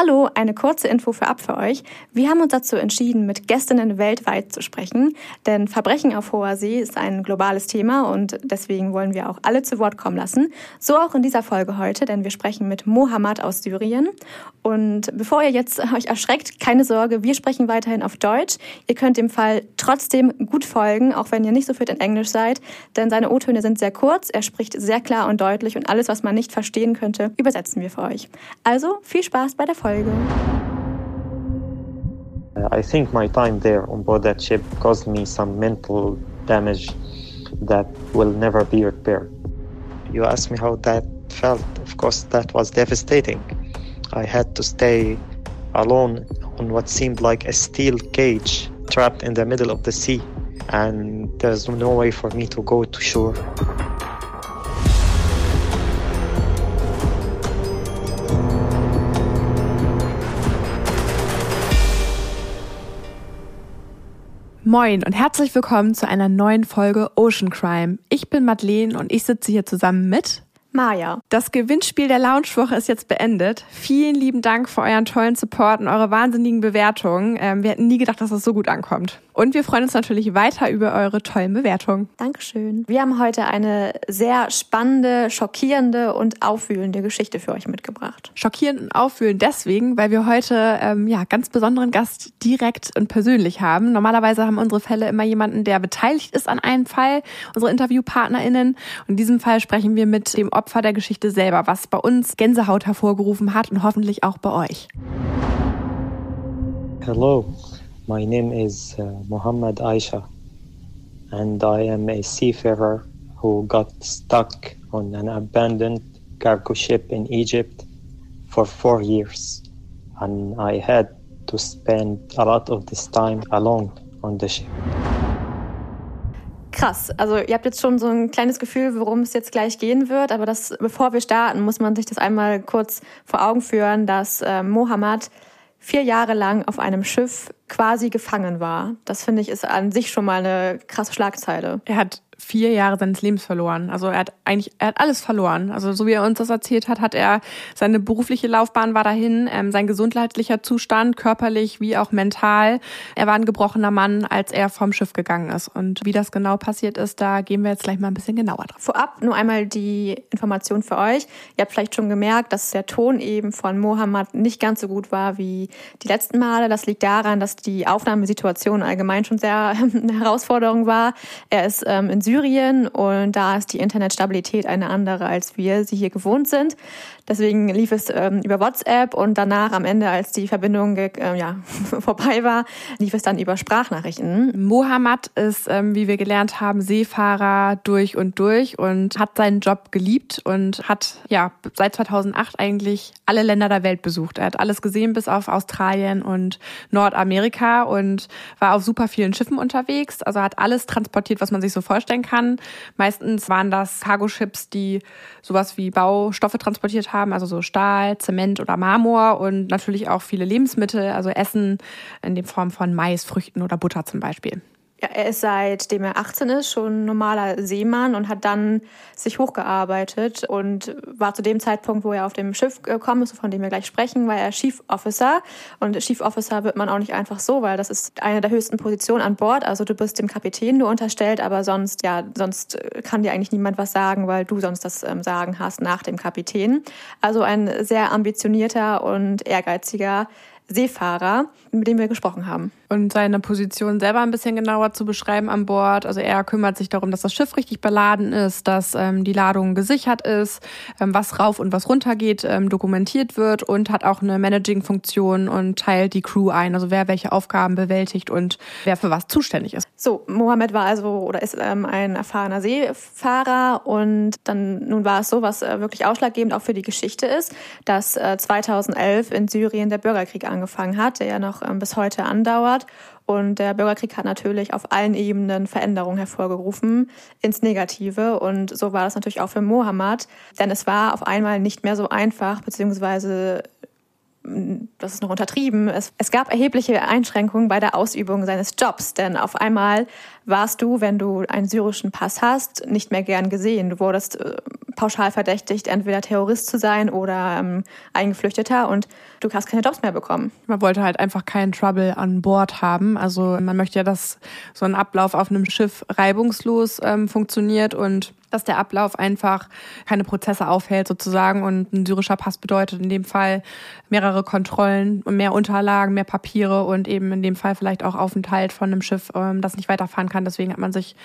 Hallo, eine kurze Info für ab für euch. Wir haben uns dazu entschieden, mit Gästinnen weltweit zu sprechen, denn Verbrechen auf hoher See ist ein globales Thema und deswegen wollen wir auch alle zu Wort kommen lassen. So auch in dieser Folge heute, denn wir sprechen mit Mohammed aus Syrien. Und bevor ihr jetzt euch erschreckt, keine Sorge, wir sprechen weiterhin auf Deutsch. Ihr könnt dem Fall trotzdem gut folgen, auch wenn ihr nicht so fit in Englisch seid, denn seine O-Töne sind sehr kurz, er spricht sehr klar und deutlich und alles, was man nicht verstehen könnte, übersetzen wir für euch. Also viel Spaß bei der Folge. Uh, I think my time there on board that ship caused me some mental damage that will never be repaired. You asked me how that felt. Of course, that was devastating. I had to stay alone on what seemed like a steel cage trapped in the middle of the sea, and there's no way for me to go to shore. Moin und herzlich willkommen zu einer neuen Folge Ocean Crime. Ich bin Madeleine und ich sitze hier zusammen mit Maja. Das Gewinnspiel der Loungewoche ist jetzt beendet. Vielen lieben Dank für euren tollen Support und eure wahnsinnigen Bewertungen. Ähm, wir hätten nie gedacht, dass das so gut ankommt. Und wir freuen uns natürlich weiter über eure tollen Bewertungen. Dankeschön. Wir haben heute eine sehr spannende, schockierende und aufwühlende Geschichte für euch mitgebracht. Schockierend und aufwühlend deswegen, weil wir heute ähm, ja ganz besonderen Gast direkt und persönlich haben. Normalerweise haben unsere Fälle immer jemanden, der beteiligt ist an einem Fall, unsere InterviewpartnerInnen. Und in diesem Fall sprechen wir mit dem Opfer der Geschichte selber, was bei uns Gänsehaut hervorgerufen hat und hoffentlich auch bei euch. Hello, my name is uh, Muhammad Aisha, and I am a seafarer who got stuck on an abandoned cargo ship in Egypt for four years. And I had to spend a lot of this time alone on the ship. Krass. Also ihr habt jetzt schon so ein kleines Gefühl, worum es jetzt gleich gehen wird. Aber das, bevor wir starten, muss man sich das einmal kurz vor Augen führen, dass äh, Mohammed vier Jahre lang auf einem Schiff quasi gefangen war. Das finde ich ist an sich schon mal eine krasse Schlagzeile. Er hat vier Jahre seines Lebens verloren. Also er hat eigentlich, er hat alles verloren. Also so wie er uns das erzählt hat, hat er seine berufliche Laufbahn war dahin, ähm, sein gesundheitlicher Zustand, körperlich wie auch mental. Er war ein gebrochener Mann, als er vom Schiff gegangen ist. Und wie das genau passiert ist, da gehen wir jetzt gleich mal ein bisschen genauer drauf. Vorab nur einmal die Information für euch. Ihr habt vielleicht schon gemerkt, dass der Ton eben von Mohammed nicht ganz so gut war wie die letzten Male. Das liegt daran, dass die Aufnahmesituation allgemein schon sehr eine Herausforderung war. Er ist ähm, in Syrien und da ist die Internetstabilität eine andere, als wir sie hier gewohnt sind. Deswegen lief es ähm, über WhatsApp und danach am Ende, als die Verbindung äh, ja, vorbei war, lief es dann über Sprachnachrichten. Mohammed ist, ähm, wie wir gelernt haben, Seefahrer durch und durch und hat seinen Job geliebt und hat ja seit 2008 eigentlich alle Länder der Welt besucht. Er hat alles gesehen bis auf Australien und Nordamerika und war auf super vielen Schiffen unterwegs. Also hat alles transportiert, was man sich so vorstellen kann. Meistens waren das Cargo-Ships, die sowas wie Baustoffe transportiert haben haben, also so Stahl, Zement oder Marmor und natürlich auch viele Lebensmittel, also Essen in der Form von Mais, Früchten oder Butter zum Beispiel. Ja, er ist seitdem er 18 ist schon normaler Seemann und hat dann sich hochgearbeitet und war zu dem Zeitpunkt, wo er auf dem Schiff gekommen ist, von dem wir gleich sprechen, war er Chief Officer. Und Chief Officer wird man auch nicht einfach so, weil das ist eine der höchsten Positionen an Bord. Also du bist dem Kapitän nur unterstellt, aber sonst, ja, sonst kann dir eigentlich niemand was sagen, weil du sonst das ähm, Sagen hast nach dem Kapitän. Also ein sehr ambitionierter und ehrgeiziger Seefahrer, mit dem wir gesprochen haben. Und seine Position selber ein bisschen genauer zu beschreiben an Bord. Also er kümmert sich darum, dass das Schiff richtig beladen ist, dass ähm, die Ladung gesichert ist, ähm, was rauf und was runter geht, ähm, dokumentiert wird und hat auch eine Managing-Funktion und teilt die Crew ein. Also wer welche Aufgaben bewältigt und wer für was zuständig ist. So, Mohammed war also oder ist ähm, ein erfahrener Seefahrer und dann nun war es so, was äh, wirklich ausschlaggebend auch für die Geschichte ist, dass äh, 2011 in Syrien der Bürgerkrieg angefangen hat, der ja noch ähm, bis heute andauert. Und der Bürgerkrieg hat natürlich auf allen Ebenen Veränderungen hervorgerufen ins Negative. Und so war das natürlich auch für Mohammed. Denn es war auf einmal nicht mehr so einfach, beziehungsweise das ist noch untertrieben. Es, es, gab erhebliche Einschränkungen bei der Ausübung seines Jobs, denn auf einmal warst du, wenn du einen syrischen Pass hast, nicht mehr gern gesehen. Du wurdest äh, pauschal verdächtigt, entweder Terrorist zu sein oder ähm, Eingeflüchteter und du hast keine Jobs mehr bekommen. Man wollte halt einfach keinen Trouble an Bord haben. Also man möchte ja, dass so ein Ablauf auf einem Schiff reibungslos ähm, funktioniert und dass der Ablauf einfach keine Prozesse aufhält sozusagen und ein syrischer Pass bedeutet in dem Fall mehrere Kontrollen und mehr Unterlagen, mehr Papiere und eben in dem Fall vielleicht auch Aufenthalt von einem Schiff, ähm, das nicht weiterfahren kann. Deswegen hat man sich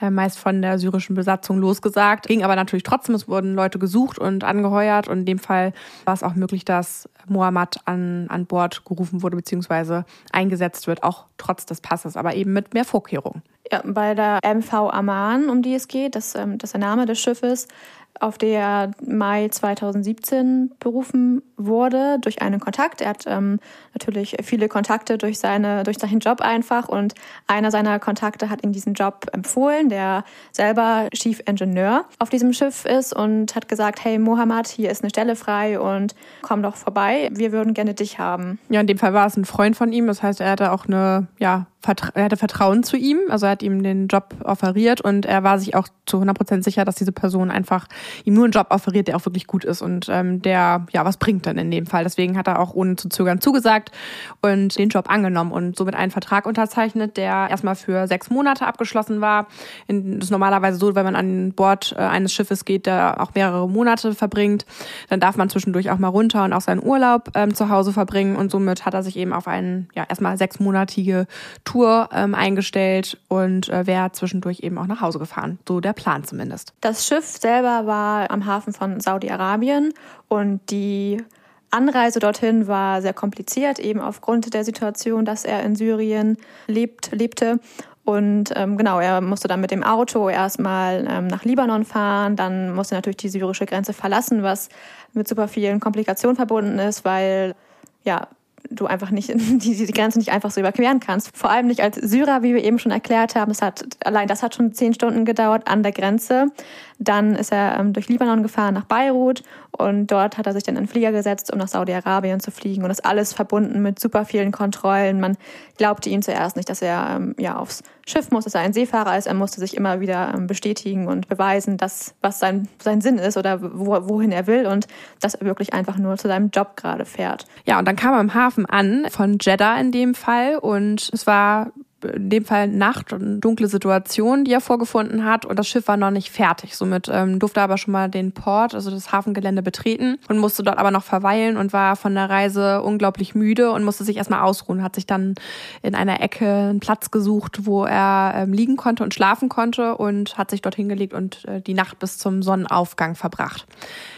äh, meist von der syrischen Besatzung losgesagt. Ging aber natürlich trotzdem, es wurden Leute gesucht und angeheuert und in dem Fall war es auch möglich, dass Mohammed an, an Bord gerufen wurde bzw. eingesetzt wird, auch trotz des Passes, aber eben mit mehr Vorkehrungen. Ja, bei der MV Aman, um die es geht, das, ähm, das ist der Name des Schiffes, auf der Mai 2017 berufen wurde durch einen Kontakt. Er hat ähm, natürlich viele Kontakte durch, seine, durch seinen Job einfach und einer seiner Kontakte hat ihm diesen Job empfohlen, der selber Chief Engineer auf diesem Schiff ist und hat gesagt, hey Mohammed, hier ist eine Stelle frei und komm doch vorbei, wir würden gerne dich haben. Ja, in dem Fall war es ein Freund von ihm, das heißt, er hatte auch eine ja, er hatte Vertrauen zu ihm, also er hat ihm den Job offeriert und er war sich auch zu 100 Prozent sicher, dass diese Person einfach ihm nur einen Job offeriert, der auch wirklich gut ist und ähm, der ja was bringt dann in dem Fall. Deswegen hat er auch ohne zu zögern zugesagt und den Job angenommen und somit einen Vertrag unterzeichnet, der erstmal für sechs Monate abgeschlossen war. das ist normalerweise so, wenn man an Bord äh, eines Schiffes geht, der auch mehrere Monate verbringt, dann darf man zwischendurch auch mal runter und auch seinen Urlaub ähm, zu Hause verbringen und somit hat er sich eben auf einen ja erstmal sechsmonatige Tour ähm, eingestellt und äh, wäre zwischendurch eben auch nach Hause gefahren. So der Plan zumindest. Das Schiff selber war am Hafen von Saudi-Arabien und die Anreise dorthin war sehr kompliziert, eben aufgrund der Situation, dass er in Syrien lebt, lebte. Und ähm, genau, er musste dann mit dem Auto erstmal ähm, nach Libanon fahren, dann musste er natürlich die syrische Grenze verlassen, was mit super vielen Komplikationen verbunden ist, weil ja, du einfach nicht die, die Grenze nicht einfach so überqueren kannst. Vor allem nicht als Syrer, wie wir eben schon erklärt haben. Das hat, allein das hat schon zehn Stunden gedauert an der Grenze. Dann ist er ähm, durch Libanon gefahren nach Beirut und dort hat er sich dann in den Flieger gesetzt, um nach Saudi-Arabien zu fliegen. Und das alles verbunden mit super vielen Kontrollen. Man glaubte ihm zuerst nicht, dass er ähm, ja aufs Schiff muss, dass er ein Seefahrer ist. Er musste sich immer wieder ähm, bestätigen und beweisen, dass was sein, sein Sinn ist oder wo, wohin er will und dass er wirklich einfach nur zu seinem Job gerade fährt. Ja, und dann kam er im Hafen an, von Jeddah in dem Fall. Und es war in dem Fall Nacht und dunkle Situation, die er vorgefunden hat. Und das Schiff war noch nicht fertig. Somit ähm, durfte er aber schon mal den Port, also das Hafengelände betreten und musste dort aber noch verweilen und war von der Reise unglaublich müde und musste sich erstmal ausruhen. Hat sich dann in einer Ecke einen Platz gesucht, wo er ähm, liegen konnte und schlafen konnte und hat sich dort hingelegt und äh, die Nacht bis zum Sonnenaufgang verbracht.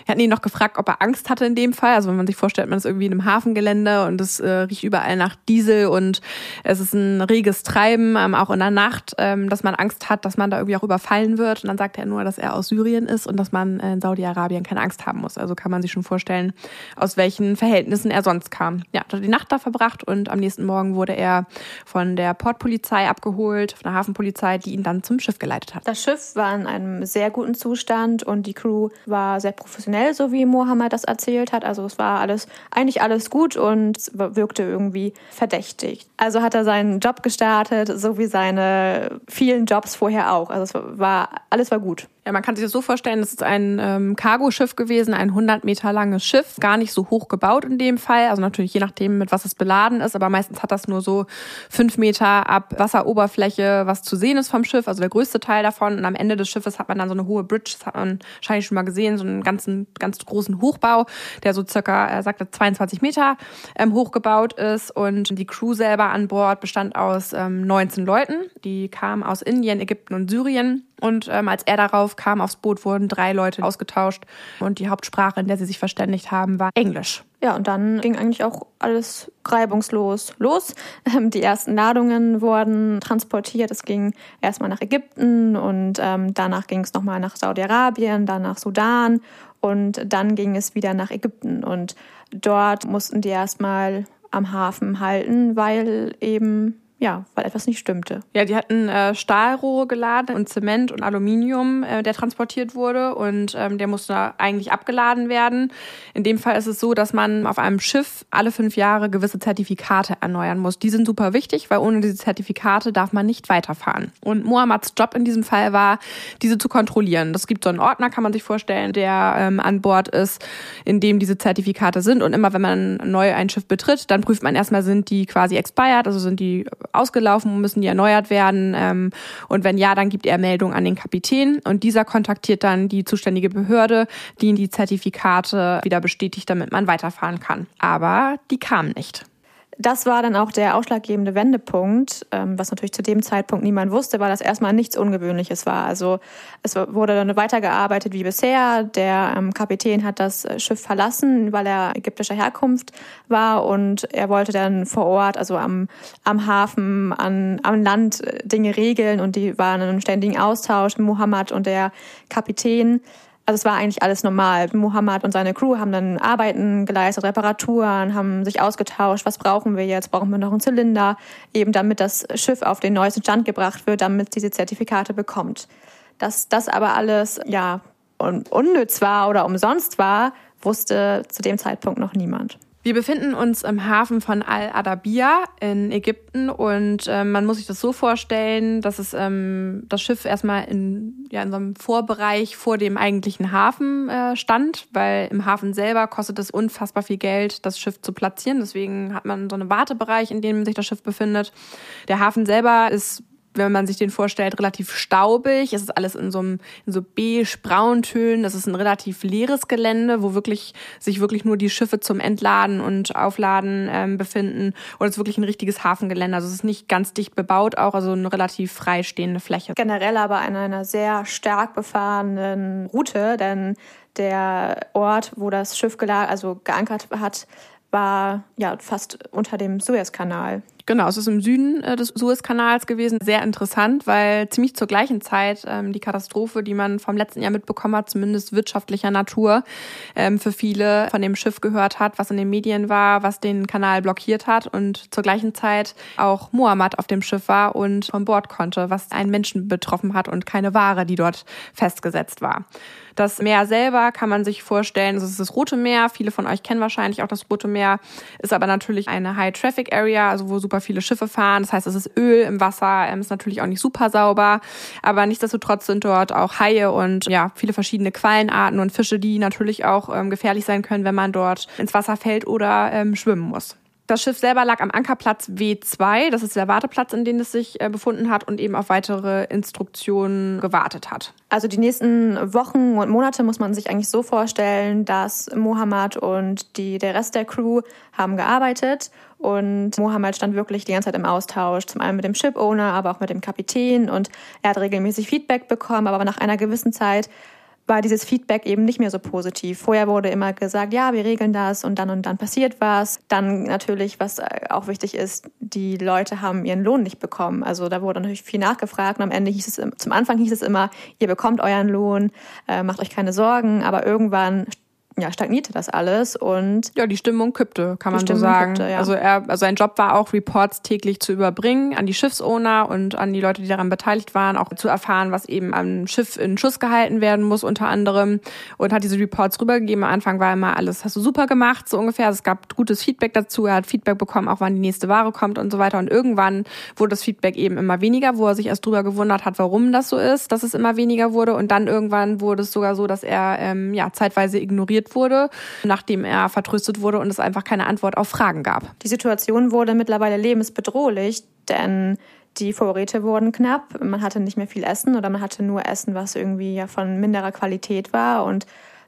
Wir hatten ihn noch gefragt, ob er Angst hatte in dem Fall. Also wenn man sich vorstellt, man ist irgendwie in einem Hafengelände und es äh, riecht überall nach Diesel und es ist ein reges Treiben, ähm, auch in der Nacht, ähm, dass man Angst hat, dass man da irgendwie auch überfallen wird. Und dann sagt er nur, dass er aus Syrien ist und dass man in Saudi-Arabien keine Angst haben muss. Also kann man sich schon vorstellen, aus welchen Verhältnissen er sonst kam. Ja, hat die Nacht da verbracht und am nächsten Morgen wurde er von der Portpolizei abgeholt, von der Hafenpolizei, die ihn dann zum Schiff geleitet hat. Das Schiff war in einem sehr guten Zustand und die Crew war sehr professionell professionell, so wie Mohammed das erzählt hat. Also es war alles, eigentlich alles gut und wirkte irgendwie verdächtig. Also hat er seinen Job gestartet, so wie seine vielen Jobs vorher auch. Also es war, alles war gut. Ja, man kann sich das so vorstellen, es ist ein ähm, Cargoschiff gewesen, ein 100 Meter langes Schiff, gar nicht so hoch gebaut in dem Fall, also natürlich je nachdem, mit was es beladen ist, aber meistens hat das nur so fünf Meter ab Wasseroberfläche, was zu sehen ist vom Schiff, also der größte Teil davon. Und am Ende des Schiffes hat man dann so eine hohe Bridge, das hat man wahrscheinlich schon mal gesehen, so einen ganzen, ganz großen Hochbau, der so circa, er sagte, 22 Meter ähm, hochgebaut ist. Und die Crew selber an Bord bestand aus ähm, 19 Leuten, die kamen aus Indien, Ägypten und Syrien. Und ähm, als er darauf kam aufs Boot, wurden drei Leute ausgetauscht. Und die Hauptsprache, in der sie sich verständigt haben, war Englisch. Ja, und dann ging eigentlich auch alles reibungslos los. Ähm, die ersten Ladungen wurden transportiert. Es ging erstmal nach Ägypten und ähm, danach ging es nochmal nach Saudi-Arabien, dann nach Sudan und dann ging es wieder nach Ägypten. Und dort mussten die erstmal am Hafen halten, weil eben ja, weil etwas nicht stimmte. Ja, die hatten äh, Stahlrohre geladen und Zement und Aluminium, äh, der transportiert wurde und ähm, der musste eigentlich abgeladen werden. In dem Fall ist es so, dass man auf einem Schiff alle fünf Jahre gewisse Zertifikate erneuern muss. Die sind super wichtig, weil ohne diese Zertifikate darf man nicht weiterfahren. Und Mohammads Job in diesem Fall war, diese zu kontrollieren. Das gibt so einen Ordner, kann man sich vorstellen, der ähm, an Bord ist, in dem diese Zertifikate sind. Und immer wenn man neu ein Schiff betritt, dann prüft man erstmal, sind die quasi expired, also sind die ausgelaufen, müssen die erneuert werden. Ähm, und wenn ja, dann gibt er Meldung an den Kapitän und dieser kontaktiert dann die zuständige Behörde, die ihn die Zertifikate wieder bestätigt, damit man weiterfahren kann. Aber die kamen nicht. Das war dann auch der ausschlaggebende Wendepunkt, ähm, was natürlich zu dem Zeitpunkt niemand wusste, weil das erstmal nichts Ungewöhnliches war. Also es wurde dann weitergearbeitet wie bisher. Der ähm, Kapitän hat das Schiff verlassen, weil er ägyptischer Herkunft war und er wollte dann vor Ort, also am, am Hafen, an, am Land äh, Dinge regeln und die waren in einem ständigen Austausch, Muhammad und der Kapitän. Also es war eigentlich alles normal. Muhammad und seine Crew haben dann Arbeiten geleistet, Reparaturen, haben sich ausgetauscht, was brauchen wir jetzt, brauchen wir noch einen Zylinder, eben damit das Schiff auf den neuesten Stand gebracht wird, damit es diese Zertifikate bekommt. Dass das aber alles ja unnütz war oder umsonst war, wusste zu dem Zeitpunkt noch niemand. Wir befinden uns im Hafen von Al-Adabia in Ägypten und äh, man muss sich das so vorstellen, dass es ähm, das Schiff erstmal in, ja, in so einem Vorbereich vor dem eigentlichen Hafen äh, stand, weil im Hafen selber kostet es unfassbar viel Geld, das Schiff zu platzieren. Deswegen hat man so einen Wartebereich, in dem sich das Schiff befindet. Der Hafen selber ist wenn man sich den vorstellt, relativ staubig. Es ist alles in so einem in so beige-brauntönen. Das ist ein relativ leeres Gelände, wo wirklich sich wirklich nur die Schiffe zum Entladen und Aufladen ähm, befinden. Und es ist wirklich ein richtiges Hafengelände. Also es ist nicht ganz dicht bebaut, auch also eine relativ freistehende Fläche. Generell aber an einer sehr stark befahrenen Route, denn der Ort, wo das Schiff gelag, also geankert hat, war ja fast unter dem Suezkanal. Genau, es ist im Süden äh, des Suezkanals gewesen. Sehr interessant, weil ziemlich zur gleichen Zeit ähm, die Katastrophe, die man vom letzten Jahr mitbekommen hat, zumindest wirtschaftlicher Natur, ähm, für viele von dem Schiff gehört hat, was in den Medien war, was den Kanal blockiert hat und zur gleichen Zeit auch Mohammed auf dem Schiff war und von Bord konnte, was einen Menschen betroffen hat und keine Ware, die dort festgesetzt war. Das Meer selber kann man sich vorstellen, das ist das Rote Meer. Viele von euch kennen wahrscheinlich auch das Rote Meer, ist aber natürlich eine High-Traffic-Area, also wo super viele Schiffe fahren. Das heißt, es ist Öl im Wasser, ähm, ist natürlich auch nicht super sauber, aber nichtsdestotrotz sind dort auch Haie und ja, viele verschiedene Quallenarten und Fische, die natürlich auch ähm, gefährlich sein können, wenn man dort ins Wasser fällt oder ähm, schwimmen muss. Das Schiff selber lag am Ankerplatz W2, das ist der Warteplatz, in dem es sich äh, befunden hat und eben auf weitere Instruktionen gewartet hat. Also die nächsten Wochen und Monate muss man sich eigentlich so vorstellen, dass Mohammed und die, der Rest der Crew haben gearbeitet und Mohammed stand wirklich die ganze Zeit im Austausch, zum einen mit dem Ship-Owner, aber auch mit dem Kapitän und er hat regelmäßig Feedback bekommen, aber nach einer gewissen Zeit war dieses Feedback eben nicht mehr so positiv. Vorher wurde immer gesagt, ja, wir regeln das und dann und dann passiert was. Dann natürlich, was auch wichtig ist, die Leute haben ihren Lohn nicht bekommen. Also da wurde natürlich viel nachgefragt und am Ende hieß es, zum Anfang hieß es immer, ihr bekommt euren Lohn, äh, macht euch keine Sorgen, aber irgendwann ja, stagnierte das alles und ja, die Stimmung kippte, kann man so sagen. Kippte, ja. Also er, also sein Job war auch Reports täglich zu überbringen an die Schiffsowner und an die Leute, die daran beteiligt waren, auch zu erfahren, was eben am Schiff in Schuss gehalten werden muss unter anderem und hat diese Reports rübergegeben. Am Anfang war immer alles, hast du super gemacht, so ungefähr. Es gab gutes Feedback dazu. Er hat Feedback bekommen, auch wann die nächste Ware kommt und so weiter. Und irgendwann wurde das Feedback eben immer weniger, wo er sich erst drüber gewundert hat, warum das so ist, dass es immer weniger wurde. Und dann irgendwann wurde es sogar so, dass er ähm, ja zeitweise ignoriert ignoriert wurde, nachdem er vertröstet wurde und es einfach keine Antwort auf Fragen gab. Die Situation wurde mittlerweile lebensbedrohlich, denn die Vorräte wurden knapp, man hatte nicht mehr viel Essen oder man hatte nur Essen, was irgendwie ja von minderer Qualität war und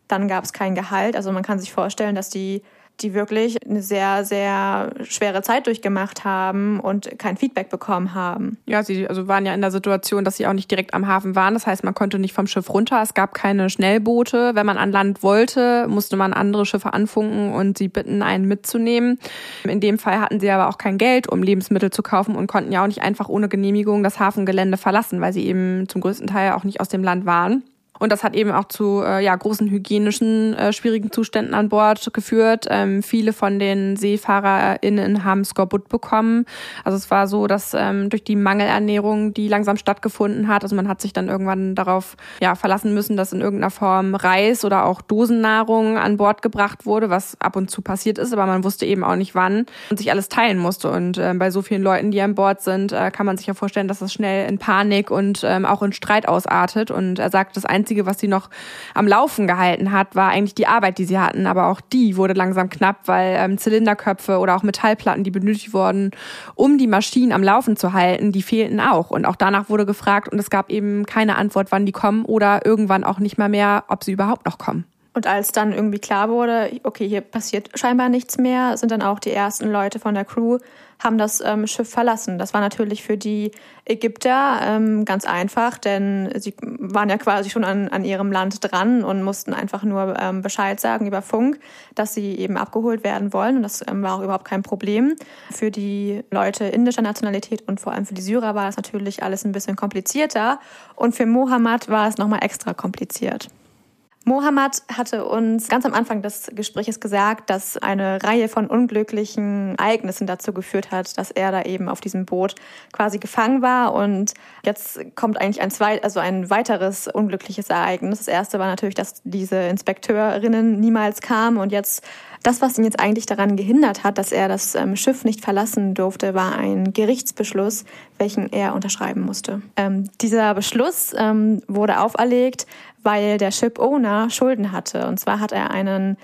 dann gab es kein Gehalt. Also man kann sich vorstellen, dass die die wirklich eine sehr, sehr schwere Zeit durchgemacht haben und kein Feedback bekommen haben. Ja, sie also waren ja in der Situation, dass sie auch nicht direkt am Hafen waren. Das heißt, man konnte nicht vom Schiff runter. Es gab keine Schnellboote. Wenn man an Land wollte, musste man andere Schiffe anfunken und sie bitten, einen mitzunehmen. In dem Fall hatten sie aber auch kein Geld, um Lebensmittel zu kaufen und konnten ja auch nicht einfach ohne Genehmigung das Hafengelände verlassen, weil sie eben zum größten Teil auch nicht aus dem Land waren. Und das hat eben auch zu äh, ja, großen hygienischen äh, schwierigen Zuständen an Bord geführt. Ähm, viele von den SeefahrerInnen haben Skorbut bekommen. Also es war so, dass ähm, durch die Mangelernährung, die langsam stattgefunden hat, also man hat sich dann irgendwann darauf ja, verlassen müssen, dass in irgendeiner Form Reis oder auch Dosennahrung an Bord gebracht wurde, was ab und zu passiert ist, aber man wusste eben auch nicht wann und sich alles teilen musste. Und äh, bei so vielen Leuten, die an Bord sind, äh, kann man sich ja vorstellen, dass das schnell in Panik und ähm, auch in Streit ausartet. Und er sagt, das Einzige, was sie noch am Laufen gehalten hat, war eigentlich die Arbeit, die sie hatten. Aber auch die wurde langsam knapp, weil ähm, Zylinderköpfe oder auch Metallplatten, die benötigt wurden, um die Maschinen am Laufen zu halten, die fehlten auch. Und auch danach wurde gefragt und es gab eben keine Antwort, wann die kommen oder irgendwann auch nicht mal mehr, ob sie überhaupt noch kommen. Und als dann irgendwie klar wurde, okay, hier passiert scheinbar nichts mehr, sind dann auch die ersten Leute von der Crew haben das ähm, Schiff verlassen. Das war natürlich für die Ägypter ähm, ganz einfach, denn sie waren ja quasi schon an, an ihrem Land dran und mussten einfach nur ähm, Bescheid sagen über Funk, dass sie eben abgeholt werden wollen. Und das ähm, war auch überhaupt kein Problem. Für die Leute indischer Nationalität und vor allem für die Syrer war das natürlich alles ein bisschen komplizierter. Und für Mohammed war es nochmal extra kompliziert. Mohammed hatte uns ganz am Anfang des Gesprächs gesagt, dass eine Reihe von unglücklichen Ereignissen dazu geführt hat, dass er da eben auf diesem Boot quasi gefangen war. Und jetzt kommt eigentlich ein zweit, also ein weiteres unglückliches Ereignis. Das erste war natürlich, dass diese Inspekteurinnen niemals kamen und jetzt das, was ihn jetzt eigentlich daran gehindert hat, dass er das ähm, Schiff nicht verlassen durfte, war ein Gerichtsbeschluss, welchen er unterschreiben musste. Ähm, dieser Beschluss ähm, wurde auferlegt, weil der Ship-Owner Schulden hatte. Und zwar hat er einen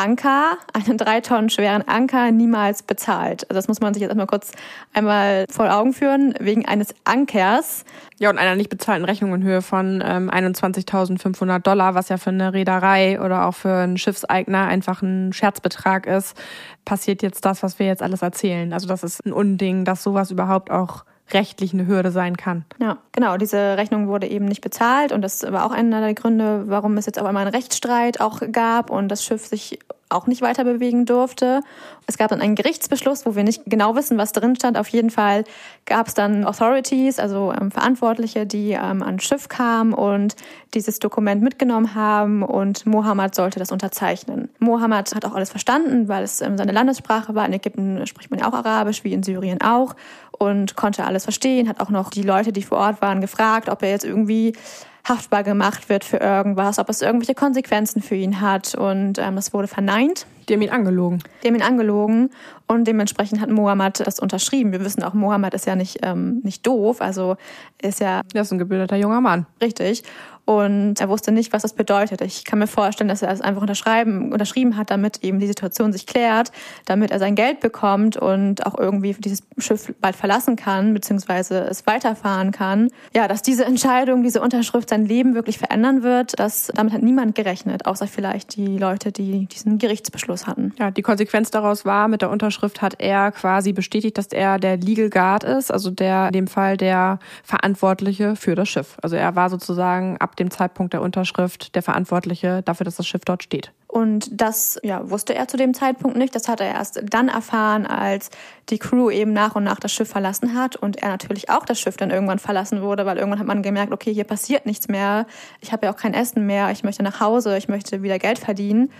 Anker, einen drei Tonnen schweren Anker niemals bezahlt. Also das muss man sich jetzt erstmal kurz einmal vor Augen führen. Wegen eines Ankers. Ja, und einer nicht bezahlten Rechnung in Höhe von ähm, 21.500 Dollar, was ja für eine Reederei oder auch für einen Schiffseigner einfach ein Scherzbetrag ist, passiert jetzt das, was wir jetzt alles erzählen. Also das ist ein Unding, dass sowas überhaupt auch rechtlich eine Hürde sein kann. Ja, genau. Diese Rechnung wurde eben nicht bezahlt und das war auch einer der Gründe, warum es jetzt auf einmal einen Rechtsstreit auch gab und das Schiff sich auch nicht weiter bewegen durfte. Es gab dann einen Gerichtsbeschluss, wo wir nicht genau wissen, was drin stand. Auf jeden Fall gab es dann Authorities, also ähm, Verantwortliche, die ähm, ans Schiff kamen und dieses Dokument mitgenommen haben und Mohammed sollte das unterzeichnen. Mohammed hat auch alles verstanden, weil es ähm, seine Landessprache war. In Ägypten spricht man ja auch Arabisch, wie in Syrien auch und konnte alles verstehen, hat auch noch die Leute, die vor Ort waren, gefragt, ob er jetzt irgendwie haftbar gemacht wird für irgendwas, ob es irgendwelche Konsequenzen für ihn hat. Und ähm, das wurde verneint. Die haben ihn angelogen. Die haben ihn angelogen und dementsprechend hat Mohammed das unterschrieben. Wir wissen auch, Mohammed ist ja nicht, ähm, nicht doof, also ist ja... Er ist ein gebildeter junger Mann. Richtig und er wusste nicht, was das bedeutet. Ich kann mir vorstellen, dass er es einfach unterschreiben, unterschrieben hat, damit eben die Situation sich klärt, damit er sein Geld bekommt und auch irgendwie dieses Schiff bald verlassen kann, beziehungsweise es weiterfahren kann. Ja, dass diese Entscheidung, diese Unterschrift sein Leben wirklich verändern wird, das, damit hat niemand gerechnet, außer vielleicht die Leute, die diesen Gerichtsbeschluss hatten. Ja, die Konsequenz daraus war, mit der Unterschrift hat er quasi bestätigt, dass er der Legal Guard ist, also der, in dem Fall der Verantwortliche für das Schiff. Also er war sozusagen ab dem Zeitpunkt der Unterschrift der Verantwortliche dafür, dass das Schiff dort steht. Und das ja, wusste er zu dem Zeitpunkt nicht. Das hat er erst dann erfahren, als die Crew eben nach und nach das Schiff verlassen hat und er natürlich auch das Schiff dann irgendwann verlassen wurde, weil irgendwann hat man gemerkt, okay, hier passiert nichts mehr. Ich habe ja auch kein Essen mehr. Ich möchte nach Hause. Ich möchte wieder Geld verdienen.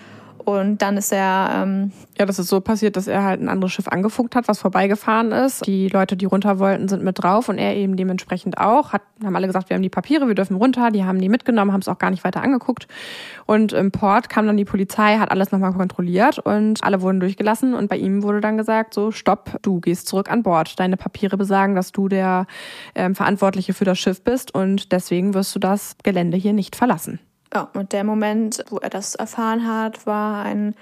Und dann ist er. Ähm ja, das ist so passiert, dass er halt ein anderes Schiff angefunkt hat, was vorbeigefahren ist. Die Leute, die runter wollten, sind mit drauf und er eben dementsprechend auch. Hat, haben alle gesagt, wir haben die Papiere, wir dürfen runter. Die haben die mitgenommen, haben es auch gar nicht weiter angeguckt. Und im Port kam dann die Polizei, hat alles nochmal kontrolliert und alle wurden durchgelassen. Und bei ihm wurde dann gesagt, so, stopp, du gehst zurück an Bord. Deine Papiere besagen, dass du der ähm, Verantwortliche für das Schiff bist und deswegen wirst du das Gelände hier nicht verlassen. Ja, und der Moment, wo er das erfahren hat, war ein,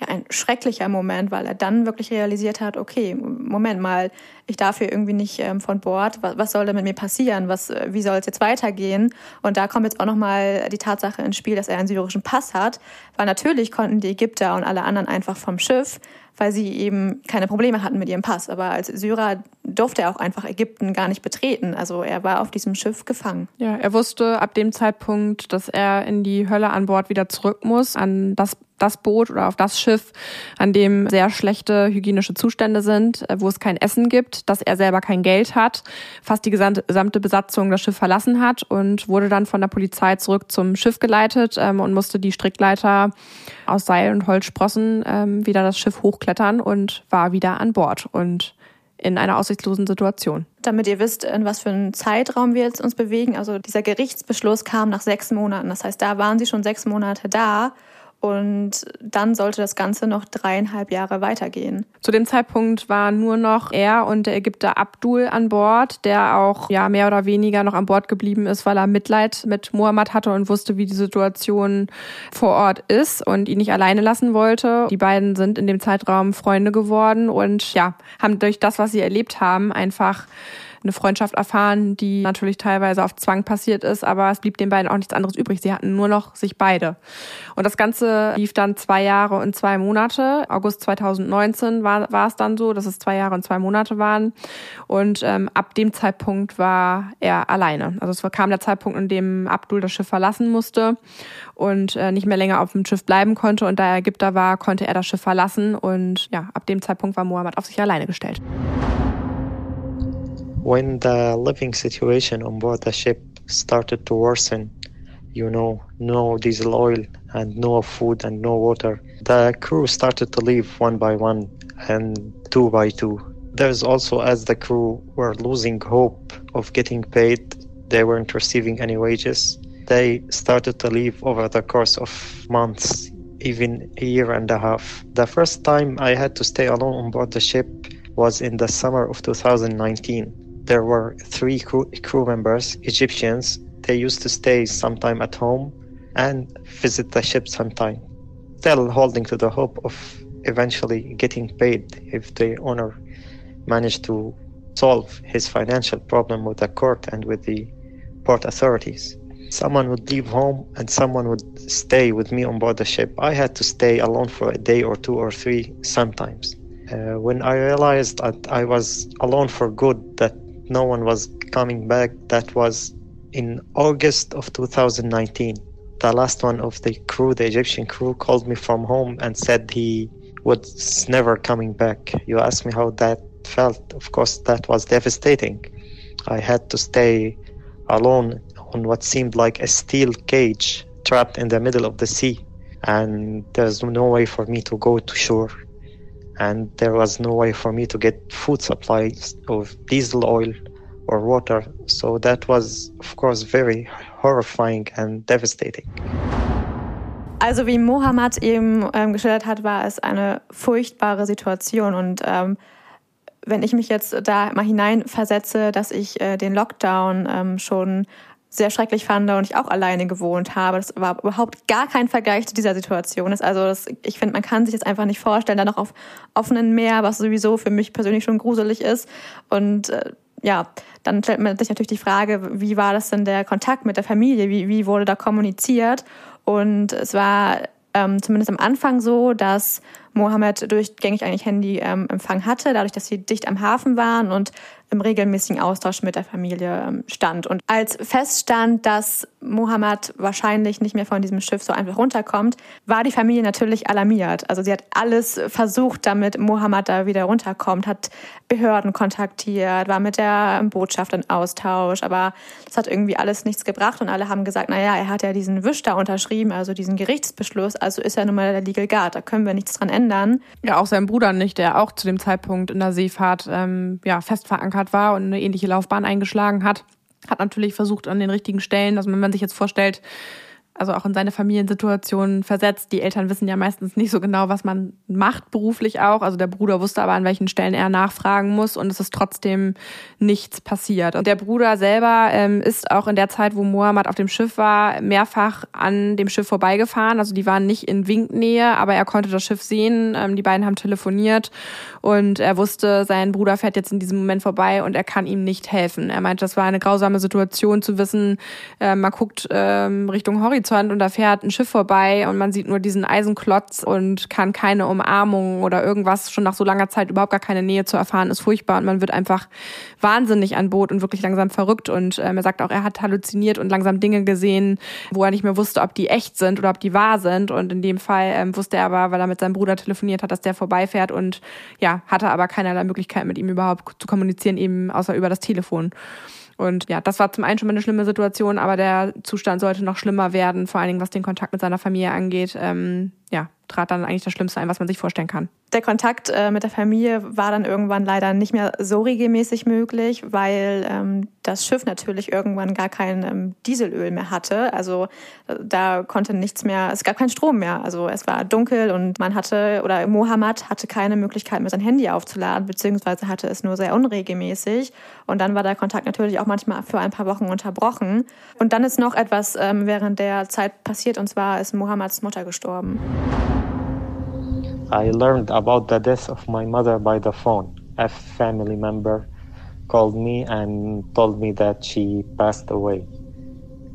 ja, ein schrecklicher Moment, weil er dann wirklich realisiert hat, okay, Moment mal, ich darf hier irgendwie nicht ähm, von Bord, was, was soll da mit mir passieren, was, äh, wie soll es jetzt weitergehen? Und da kommt jetzt auch nochmal die Tatsache ins Spiel, dass er einen syrischen Pass hat, weil natürlich konnten die Ägypter und alle anderen einfach vom Schiff weil sie eben keine Probleme hatten mit ihrem Pass. Aber als Syrer durfte er auch einfach Ägypten gar nicht betreten. Also er war auf diesem Schiff gefangen. Ja, er wusste ab dem Zeitpunkt, dass er in die Hölle an Bord wieder zurück muss, an das das Boot oder auf das Schiff, an dem sehr schlechte hygienische Zustände sind, äh, wo es kein Essen gibt, dass er selber kein Geld hat, fast die gesamte Besatzung das Schiff verlassen hat und wurde dann von der Polizei zurück zum Schiff geleitet ähm, und musste die Strickleiter aus Seil und Holzsprossen ähm, wieder das Schiff hochklettern und war wieder an Bord und in einer aussichtslosen Situation. Damit ihr wisst, in was für einen Zeitraum wir jetzt uns bewegen. Also dieser Gerichtsbeschluss kam nach sechs Monaten. Das heißt, da waren sie schon sechs Monate da und dann sollte das Ganze noch dreieinhalb Jahre weitergehen. Zu dem Zeitpunkt waren nur noch er und der Ägypter Abdul an Bord, der auch ja mehr oder weniger noch an Bord geblieben ist, weil er Mitleid mit Mohammed hatte und wusste, wie die Situation vor Ort ist und ihn nicht alleine lassen wollte. Die beiden sind in dem Zeitraum Freunde geworden und ja, haben durch das, was sie erlebt haben, einfach eine Freundschaft erfahren, die natürlich teilweise auf Zwang passiert ist, aber es blieb den beiden auch nichts anderes übrig. Sie hatten nur noch sich beide. Und das Ganze lief dann zwei Jahre und zwei Monate. August 2019 war, war es dann so, dass es zwei Jahre und zwei Monate waren. Und ähm, ab dem Zeitpunkt war er alleine. Also es kam der Zeitpunkt, in dem Abdul das Schiff verlassen musste und äh, nicht mehr länger auf dem Schiff bleiben konnte. Und da er Ägypter war, konnte er das Schiff verlassen. Und ja, ab dem Zeitpunkt war Mohammed auf sich alleine gestellt. When the living situation on board the ship started to worsen, you know, no diesel oil and no food and no water, the crew started to leave one by one and two by two. There's also, as the crew were losing hope of getting paid, they weren't receiving any wages. They started to leave over the course of months, even a year and a half. The first time I had to stay alone on board the ship was in the summer of 2019 there were three crew, crew members, Egyptians. They used to stay sometime at home and visit the ship sometime, still holding to the hope of eventually getting paid if the owner managed to solve his financial problem with the court and with the port authorities. Someone would leave home and someone would stay with me on board the ship. I had to stay alone for a day or two or three sometimes. Uh, when I realized that I was alone for good, that no one was coming back. That was in August of 2019. The last one of the crew, the Egyptian crew, called me from home and said he was never coming back. You asked me how that felt. Of course, that was devastating. I had to stay alone on what seemed like a steel cage trapped in the middle of the sea. And there's no way for me to go to shore and there was no way for me to get food supplies of diesel oil or water. So that was, of course, very horrifying and devastating. Also wie Mohammed eben ähm, geschildert hat, war es eine furchtbare Situation und ähm, wenn ich mich jetzt da mal hineinversetze, dass ich äh, den Lockdown ähm, schon sehr schrecklich fand und ich auch alleine gewohnt habe. Das war überhaupt gar kein Vergleich zu dieser Situation. Das, also das, ich finde, man kann sich das einfach nicht vorstellen, da noch auf offenen Meer, was sowieso für mich persönlich schon gruselig ist. Und äh, ja, dann stellt man sich natürlich die Frage, wie war das denn der Kontakt mit der Familie? Wie, wie wurde da kommuniziert? Und es war ähm, zumindest am Anfang so, dass Mohammed durchgängig eigentlich Handyempfang ähm, hatte, dadurch, dass sie dicht am Hafen waren und im regelmäßigen Austausch mit der Familie ähm, stand. Und als feststand, dass Mohammed wahrscheinlich nicht mehr von diesem Schiff so einfach runterkommt, war die Familie natürlich alarmiert. Also sie hat alles versucht, damit Mohammed da wieder runterkommt, hat Behörden kontaktiert, war mit der Botschaft in Austausch, aber das hat irgendwie alles nichts gebracht und alle haben gesagt, naja, er hat ja diesen Wisch da unterschrieben, also diesen Gerichtsbeschluss, also ist er nun mal der Legal Guard, da können wir nichts dran ändern. Ja, auch sein Bruder nicht, der auch zu dem Zeitpunkt in der Seefahrt ähm, ja, fest verankert verankert war und eine ähnliche Laufbahn eingeschlagen hat, hat natürlich versucht an den richtigen Stellen, also wenn man sich jetzt vorstellt, also auch in seine Familiensituation versetzt. Die Eltern wissen ja meistens nicht so genau, was man macht beruflich auch. Also der Bruder wusste aber, an welchen Stellen er nachfragen muss und es ist trotzdem nichts passiert. Und der Bruder selber ähm, ist auch in der Zeit, wo Mohammed auf dem Schiff war, mehrfach an dem Schiff vorbeigefahren. Also die waren nicht in Winknähe, aber er konnte das Schiff sehen. Ähm, die beiden haben telefoniert und er wusste, sein Bruder fährt jetzt in diesem Moment vorbei und er kann ihm nicht helfen. Er meinte, das war eine grausame Situation zu wissen, äh, man guckt ähm, Richtung Horizont Horizont und da fährt ein Schiff vorbei und man sieht nur diesen Eisenklotz und kann keine Umarmung oder irgendwas. Schon nach so langer Zeit überhaupt gar keine Nähe zu erfahren, ist furchtbar und man wird einfach wahnsinnig an Boot und wirklich langsam verrückt. Und ähm, er sagt auch, er hat halluziniert und langsam Dinge gesehen, wo er nicht mehr wusste, ob die echt sind oder ob die wahr sind. Und in dem Fall ähm, wusste er aber, weil er mit seinem Bruder telefoniert hat, dass der vorbeifährt. Und ja, hatte aber keinerlei Möglichkeit mit ihm überhaupt zu kommunizieren, eben außer über das Telefon. Und ja, das war zum einen schon mal eine schlimme Situation, aber der Zustand sollte noch schlimmer werden, vor allen Dingen was den Kontakt mit seiner Familie angeht. Ähm, ja, trat dann eigentlich das Schlimmste ein, was man sich vorstellen kann. Der Kontakt äh, mit der Familie war dann irgendwann leider nicht mehr so regelmäßig möglich, weil ähm, das Schiff natürlich irgendwann gar kein ähm, Dieselöl mehr hatte. Also äh, da konnte nichts mehr, es gab keinen Strom mehr. Also es war dunkel und man hatte, oder Mohammed hatte keine Möglichkeit mehr sein Handy aufzuladen, beziehungsweise hatte es nur sehr unregelmäßig. Und dann war der Kontakt natürlich auch manchmal für ein paar Wochen unterbrochen. Und dann ist noch etwas ähm, während der Zeit passiert, und zwar ist Mohammeds Mutter gestorben. I learned about the death of my mother by the phone. A family member called me and told me that she passed away.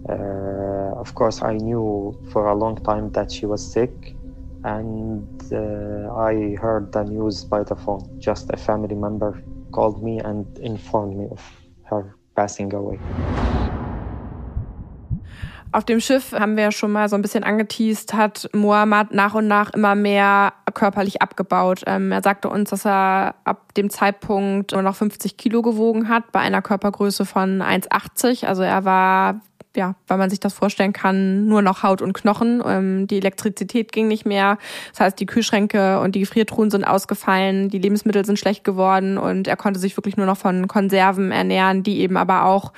Uh, of course, I knew for a long time that she was sick, and uh, I heard the news by the phone. Just a family member called me and informed me of her passing away. Auf dem Schiff haben wir schon mal so ein bisschen angeteased, hat Mohammed nach und nach immer mehr körperlich abgebaut. Ähm, er sagte uns, dass er ab dem Zeitpunkt nur noch 50 Kilo gewogen hat, bei einer Körpergröße von 1,80. Also er war ja, weil man sich das vorstellen kann, nur noch Haut und Knochen. Ähm, die Elektrizität ging nicht mehr. Das heißt, die Kühlschränke und die Gefriertruhen sind ausgefallen, die Lebensmittel sind schlecht geworden und er konnte sich wirklich nur noch von Konserven ernähren, die eben aber auch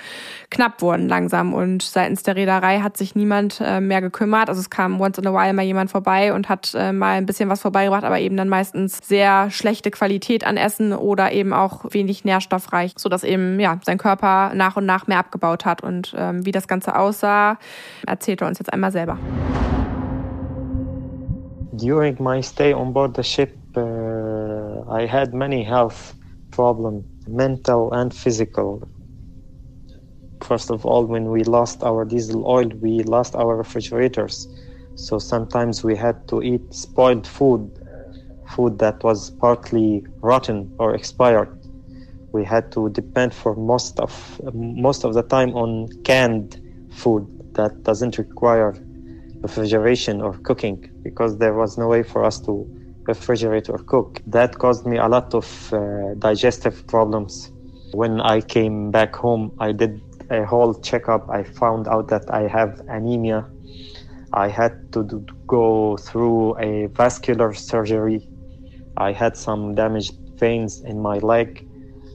knapp wurden langsam. Und seitens der Reederei hat sich niemand äh, mehr gekümmert. Also es kam once in a while mal jemand vorbei und hat äh, mal ein bisschen was vorbeigebracht, aber eben dann meistens sehr schlechte Qualität an Essen oder eben auch wenig nährstoffreich, sodass eben ja sein Körper nach und nach mehr abgebaut hat. Und ähm, wie das Ganze Ganze aussah, erzählt er uns jetzt einmal selber. During my stay on board the ship, uh, I had many health problems, mental and physical. First of all, when we lost our diesel oil, we lost our refrigerators. So sometimes we had to eat spoiled food, food that was partly rotten or expired. We had to depend for most of most of the time on canned food that doesn't require refrigeration or cooking because there was no way for us to refrigerate or cook. That caused me a lot of uh, digestive problems. When I came back home, I did a whole checkup. I found out that I have anemia. I had to do, go through a vascular surgery. I had some damaged veins in my leg.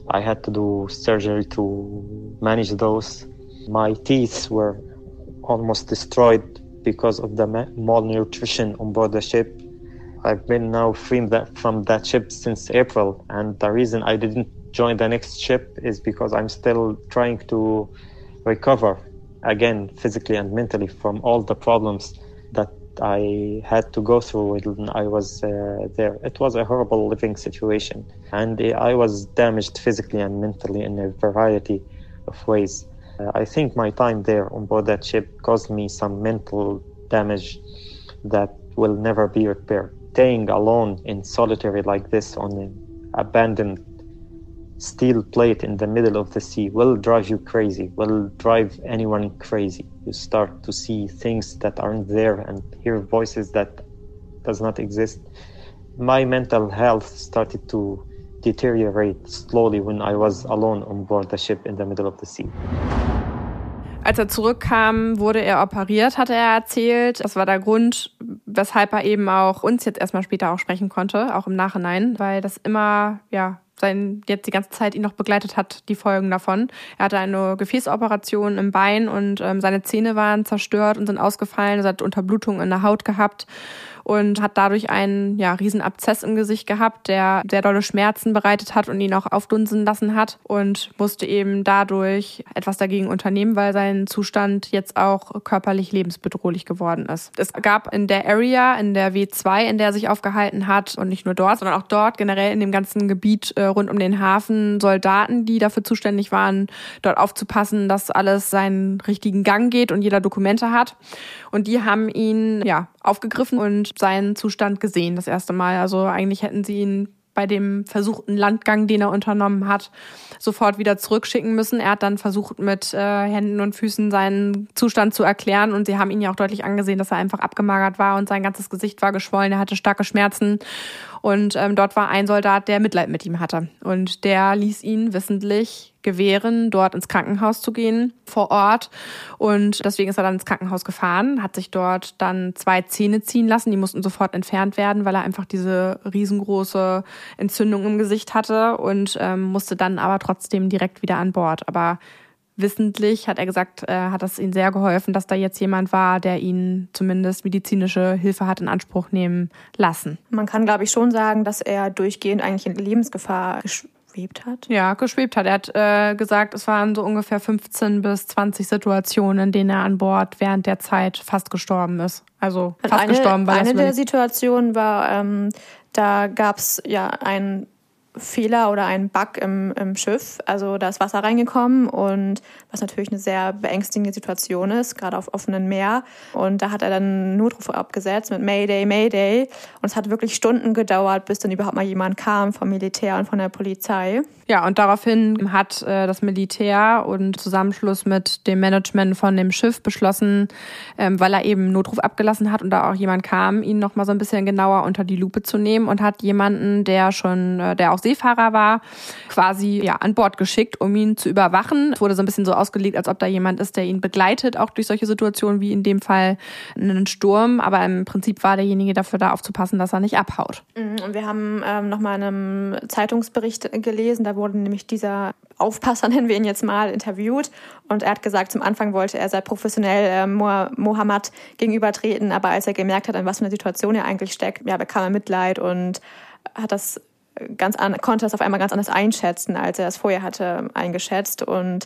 I had to do surgery to manage those. My teeth were almost destroyed because of the malnutrition on board the ship. I've been now free from that ship since April, and the reason I didn't join the next ship is because I'm still trying to recover again physically and mentally from all the problems that I had to go through when I was uh, there. It was a horrible living situation, and I was damaged physically and mentally in a variety of ways. I think my time there on board that ship caused me some mental damage that will never be repaired. Staying alone in solitary like this on an abandoned steel plate in the middle of the sea will drive you crazy, will drive anyone crazy. You start to see things that aren't there and hear voices that does not exist. My mental health started to deteriorate slowly when I was alone on board the ship in the middle of the sea. Als er zurückkam, wurde er operiert, hatte er erzählt. Das war der Grund, weshalb er eben auch uns jetzt erstmal später auch sprechen konnte, auch im Nachhinein, weil das immer, ja, sein, jetzt die ganze Zeit ihn noch begleitet hat, die Folgen davon. Er hatte eine Gefäßoperation im Bein und ähm, seine Zähne waren zerstört und sind ausgefallen. Er hat Unterblutung in der Haut gehabt und hat dadurch einen ja, riesen Abzess im Gesicht gehabt, der sehr dolle Schmerzen bereitet hat und ihn auch aufdunsen lassen hat und musste eben dadurch etwas dagegen unternehmen, weil sein Zustand jetzt auch körperlich lebensbedrohlich geworden ist. Es gab in der Area, in der W2, in der er sich aufgehalten hat und nicht nur dort, sondern auch dort generell in dem ganzen Gebiet äh, rund um den Hafen Soldaten, die dafür zuständig waren, dort aufzupassen, dass alles seinen richtigen Gang geht und jeder Dokumente hat. Und die haben ihn ja aufgegriffen und seinen Zustand gesehen das erste Mal. Also eigentlich hätten sie ihn bei dem versuchten Landgang, den er unternommen hat, sofort wieder zurückschicken müssen. Er hat dann versucht, mit äh, Händen und Füßen seinen Zustand zu erklären und sie haben ihn ja auch deutlich angesehen, dass er einfach abgemagert war und sein ganzes Gesicht war geschwollen. Er hatte starke Schmerzen und ähm, dort war ein Soldat, der Mitleid mit ihm hatte. Und der ließ ihn wissentlich gewähren, dort ins Krankenhaus zu gehen vor Ort. Und deswegen ist er dann ins Krankenhaus gefahren, hat sich dort dann zwei Zähne ziehen lassen. Die mussten sofort entfernt werden, weil er einfach diese riesengroße Entzündung im Gesicht hatte und ähm, musste dann aber trotzdem direkt wieder an Bord. Aber wissentlich hat er gesagt, äh, hat es ihm sehr geholfen, dass da jetzt jemand war, der ihn zumindest medizinische Hilfe hat in Anspruch nehmen lassen. Man kann, glaube ich, schon sagen, dass er durchgehend eigentlich in Lebensgefahr geschwebt hat. Ja, geschwebt hat. Er hat äh, gesagt, es waren so ungefähr 15 bis 20 Situationen, in denen er an Bord während der Zeit fast gestorben ist. Also fast eine, gestorben. Weil eine der Situationen war, ähm, da gab es ja ein Fehler oder ein Bug im, im Schiff. Also da ist Wasser reingekommen und was natürlich eine sehr beängstigende Situation ist, gerade auf offenem Meer. Und da hat er dann Notruf abgesetzt mit Mayday, Mayday. Und es hat wirklich Stunden gedauert, bis dann überhaupt mal jemand kam vom Militär und von der Polizei. Ja, und daraufhin hat äh, das Militär und Zusammenschluss mit dem Management von dem Schiff beschlossen, ähm, weil er eben Notruf abgelassen hat und da auch jemand kam, ihn noch mal so ein bisschen genauer unter die Lupe zu nehmen und hat jemanden, der schon, äh, der auch Seefahrer war, quasi ja an Bord geschickt, um ihn zu überwachen. Es wurde so ein bisschen so ausgelegt, als ob da jemand ist, der ihn begleitet, auch durch solche Situationen wie in dem Fall einen Sturm. Aber im Prinzip war derjenige dafür da aufzupassen, dass er nicht abhaut. Mhm, und wir haben ähm, noch mal in einem Zeitungsbericht gelesen, da wurde nämlich dieser Aufpasser, nennen wir ihn jetzt mal, interviewt. Und er hat gesagt, zum Anfang wollte er sehr professionell äh, Mohammed gegenübertreten, aber als er gemerkt hat, in was für einer Situation er eigentlich steckt, ja, bekam er Mitleid und hat das ganz an, konnte das auf einmal ganz anders einschätzen, als er es vorher hatte eingeschätzt. Und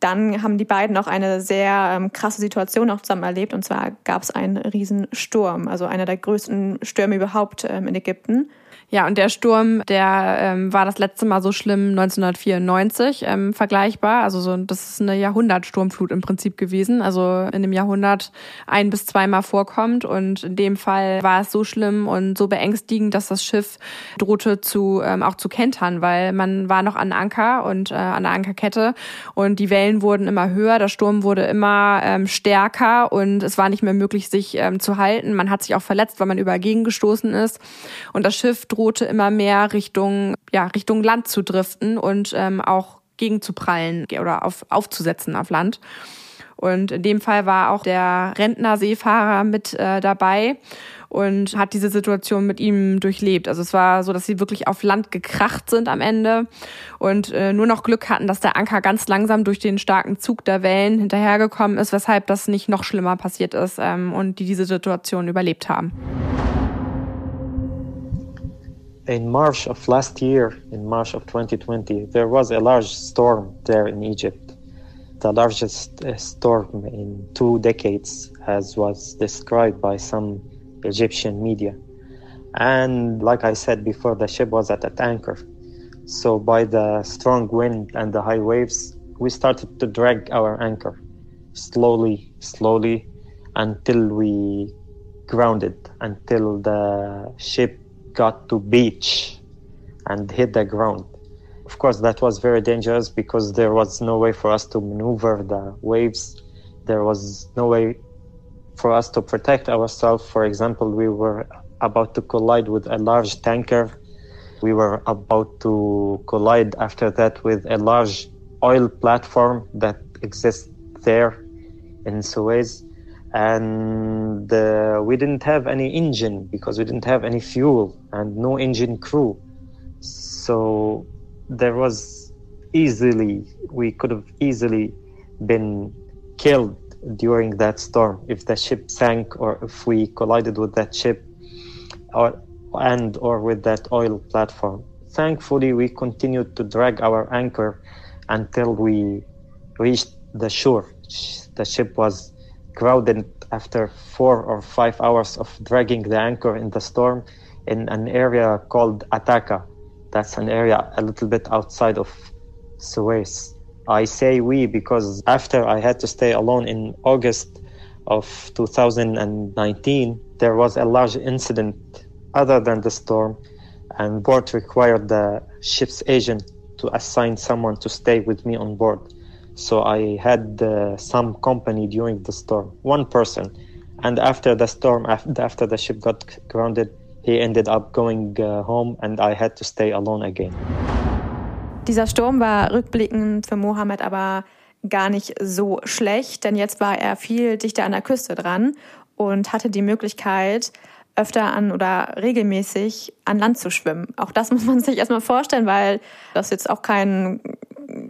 dann haben die beiden auch eine sehr ähm, krasse Situation auch zusammen erlebt. Und zwar gab es einen Riesensturm, also einer der größten Stürme überhaupt ähm, in Ägypten. Ja, und der Sturm, der ähm, war das letzte Mal so schlimm 1994 ähm, vergleichbar. Also so, das ist eine Jahrhundertsturmflut im Prinzip gewesen. Also in dem Jahrhundert ein bis zweimal vorkommt. Und in dem Fall war es so schlimm und so beängstigend, dass das Schiff drohte zu ähm, auch zu kentern, weil man war noch an Anker und äh, an der Ankerkette und die Wellen wurden immer höher, der Sturm wurde immer ähm, stärker und es war nicht mehr möglich, sich ähm, zu halten. Man hat sich auch verletzt, weil man überall gegengestoßen ist. Und das Schiff drohte immer mehr Richtung, ja, Richtung Land zu driften und ähm, auch gegenzuprallen oder auf, aufzusetzen auf Land. Und in dem Fall war auch der Rentner-Seefahrer mit äh, dabei und hat diese Situation mit ihm durchlebt. Also es war so, dass sie wirklich auf Land gekracht sind am Ende und äh, nur noch Glück hatten, dass der Anker ganz langsam durch den starken Zug der Wellen hinterhergekommen ist, weshalb das nicht noch schlimmer passiert ist ähm, und die diese Situation überlebt haben. In March of last year, in March of 2020, there was a large storm there in Egypt. The largest uh, storm in two decades, as was described by some Egyptian media. And like I said before, the ship was at a anchor. So, by the strong wind and the high waves, we started to drag our anchor slowly, slowly until we grounded, until the ship got to beach and hit the ground. Of course, that was very dangerous because there was no way for us to maneuver the waves. There was no way for us to protect ourselves. For example, we were about to collide with a large tanker. We were about to collide after that with a large oil platform that exists there in Suez and uh, we didn't have any engine because we didn't have any fuel and no engine crew so there was easily we could have easily been killed during that storm if the ship sank or if we collided with that ship or, and or with that oil platform. Thankfully, we continued to drag our anchor until we reached the shore. The ship was grounded after four or five hours of dragging the anchor in the storm in an area called Ataka. That's an area a little bit outside of Suez. I say we because after I had to stay alone in August of 2019, there was a large incident other than the storm, and board required the ship's agent to assign someone to stay with me on board. So I had uh, some company during the storm, one person. And after the storm, after the ship got grounded, he ended up going uh, home and I had to stay alone again. Dieser Sturm war rückblickend für Mohammed aber gar nicht so schlecht, denn jetzt war er viel dichter an der Küste dran und hatte die Möglichkeit, öfter an oder regelmäßig an Land zu schwimmen. Auch das muss man sich erstmal vorstellen, weil das jetzt auch kein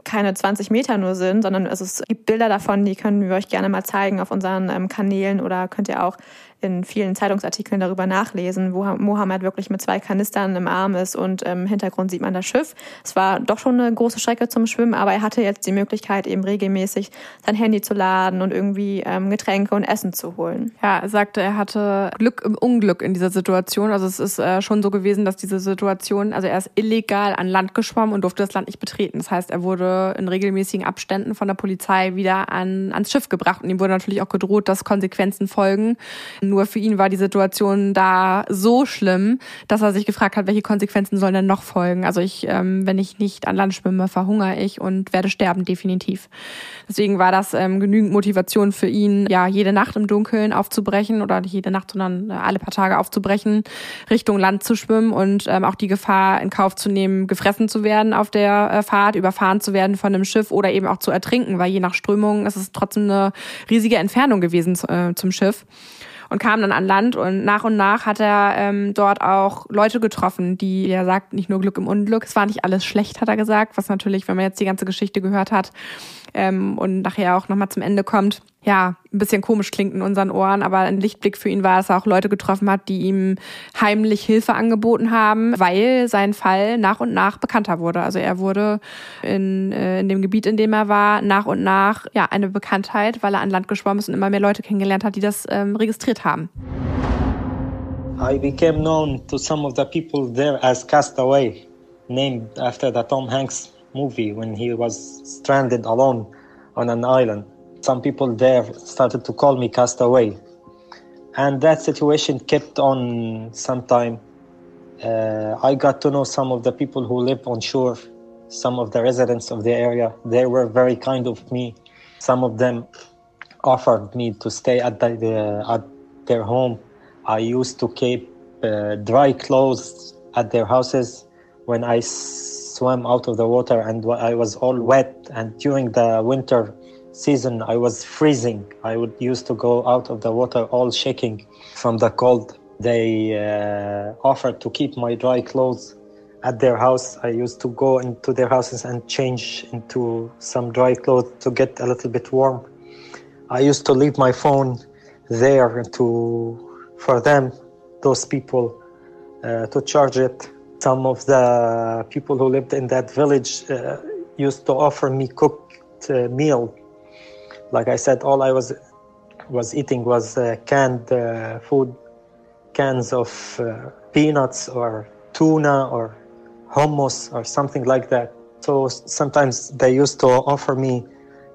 keine 20 Meter nur sind, sondern also es gibt Bilder davon, die können wir euch gerne mal zeigen auf unseren ähm, Kanälen oder könnt ihr auch in vielen Zeitungsartikeln darüber nachlesen, wo Mohammed wirklich mit zwei Kanistern im Arm ist und im Hintergrund sieht man das Schiff. Es war doch schon eine große Strecke zum Schwimmen, aber er hatte jetzt die Möglichkeit, eben regelmäßig sein Handy zu laden und irgendwie ähm, Getränke und Essen zu holen. Ja, er sagte, er hatte Glück im Unglück in dieser Situation. Also es ist äh, schon so gewesen, dass diese Situation, also er ist illegal an Land geschwommen und durfte das Land nicht betreten. Das heißt, er wurde in regelmäßigen Abständen von der Polizei wieder an, ans Schiff gebracht und ihm wurde natürlich auch gedroht, dass Konsequenzen folgen. Nur für ihn war die Situation da so schlimm, dass er sich gefragt hat, welche Konsequenzen sollen denn noch folgen. Also ich, ähm, wenn ich nicht an Land schwimme, verhungere ich und werde sterben, definitiv. Deswegen war das ähm, genügend Motivation für ihn, ja, jede Nacht im Dunkeln aufzubrechen oder nicht jede Nacht, sondern äh, alle paar Tage aufzubrechen, Richtung Land zu schwimmen und ähm, auch die Gefahr in Kauf zu nehmen, gefressen zu werden auf der äh, Fahrt, überfahren zu werden von einem Schiff oder eben auch zu ertrinken, weil je nach Strömung ist es trotzdem eine riesige Entfernung gewesen äh, zum Schiff und kam dann an Land und nach und nach hat er ähm, dort auch Leute getroffen, die, er sagt, nicht nur Glück im Unglück, es war nicht alles schlecht, hat er gesagt, was natürlich, wenn man jetzt die ganze Geschichte gehört hat ähm, und nachher auch nochmal zum Ende kommt, ja, ein bisschen komisch klingt in unseren Ohren, aber ein Lichtblick für ihn war, dass er auch Leute getroffen hat, die ihm heimlich Hilfe angeboten haben, weil sein Fall nach und nach bekannter wurde. Also er wurde in, äh, in dem Gebiet, in dem er war, nach und nach ja eine Bekanntheit, weil er an Land geschwommen ist und immer mehr Leute kennengelernt hat, die das ähm, registriert haben. I became known to some of the people there as Castaway, named after the Tom Hanks movie when he was stranded alone on an island. Some people there started to call me castaway. And that situation kept on some time uh, i got to know some of the people who live on shore some of the residents of the area. They were very kind of me. Some of them offered me to stay at, the, the at their home. I used to keep uh, dry clothes at their houses when i swam out of the water and i was all wet. And during the winter season I was freezing. I would used to go out of the water all shaking from the cold. They uh, offered to keep my dry clothes at their house. I used to go into their houses and change into some dry clothes to get a little bit warm. I used to leave my phone there to for them, those people, uh, to charge it. Some of the people who lived in that village uh, used to offer me cooked uh, meal like I said, all I was was eating was uh, canned uh, food, cans of uh, peanuts or tuna or hummus or something like that. So sometimes they used to offer me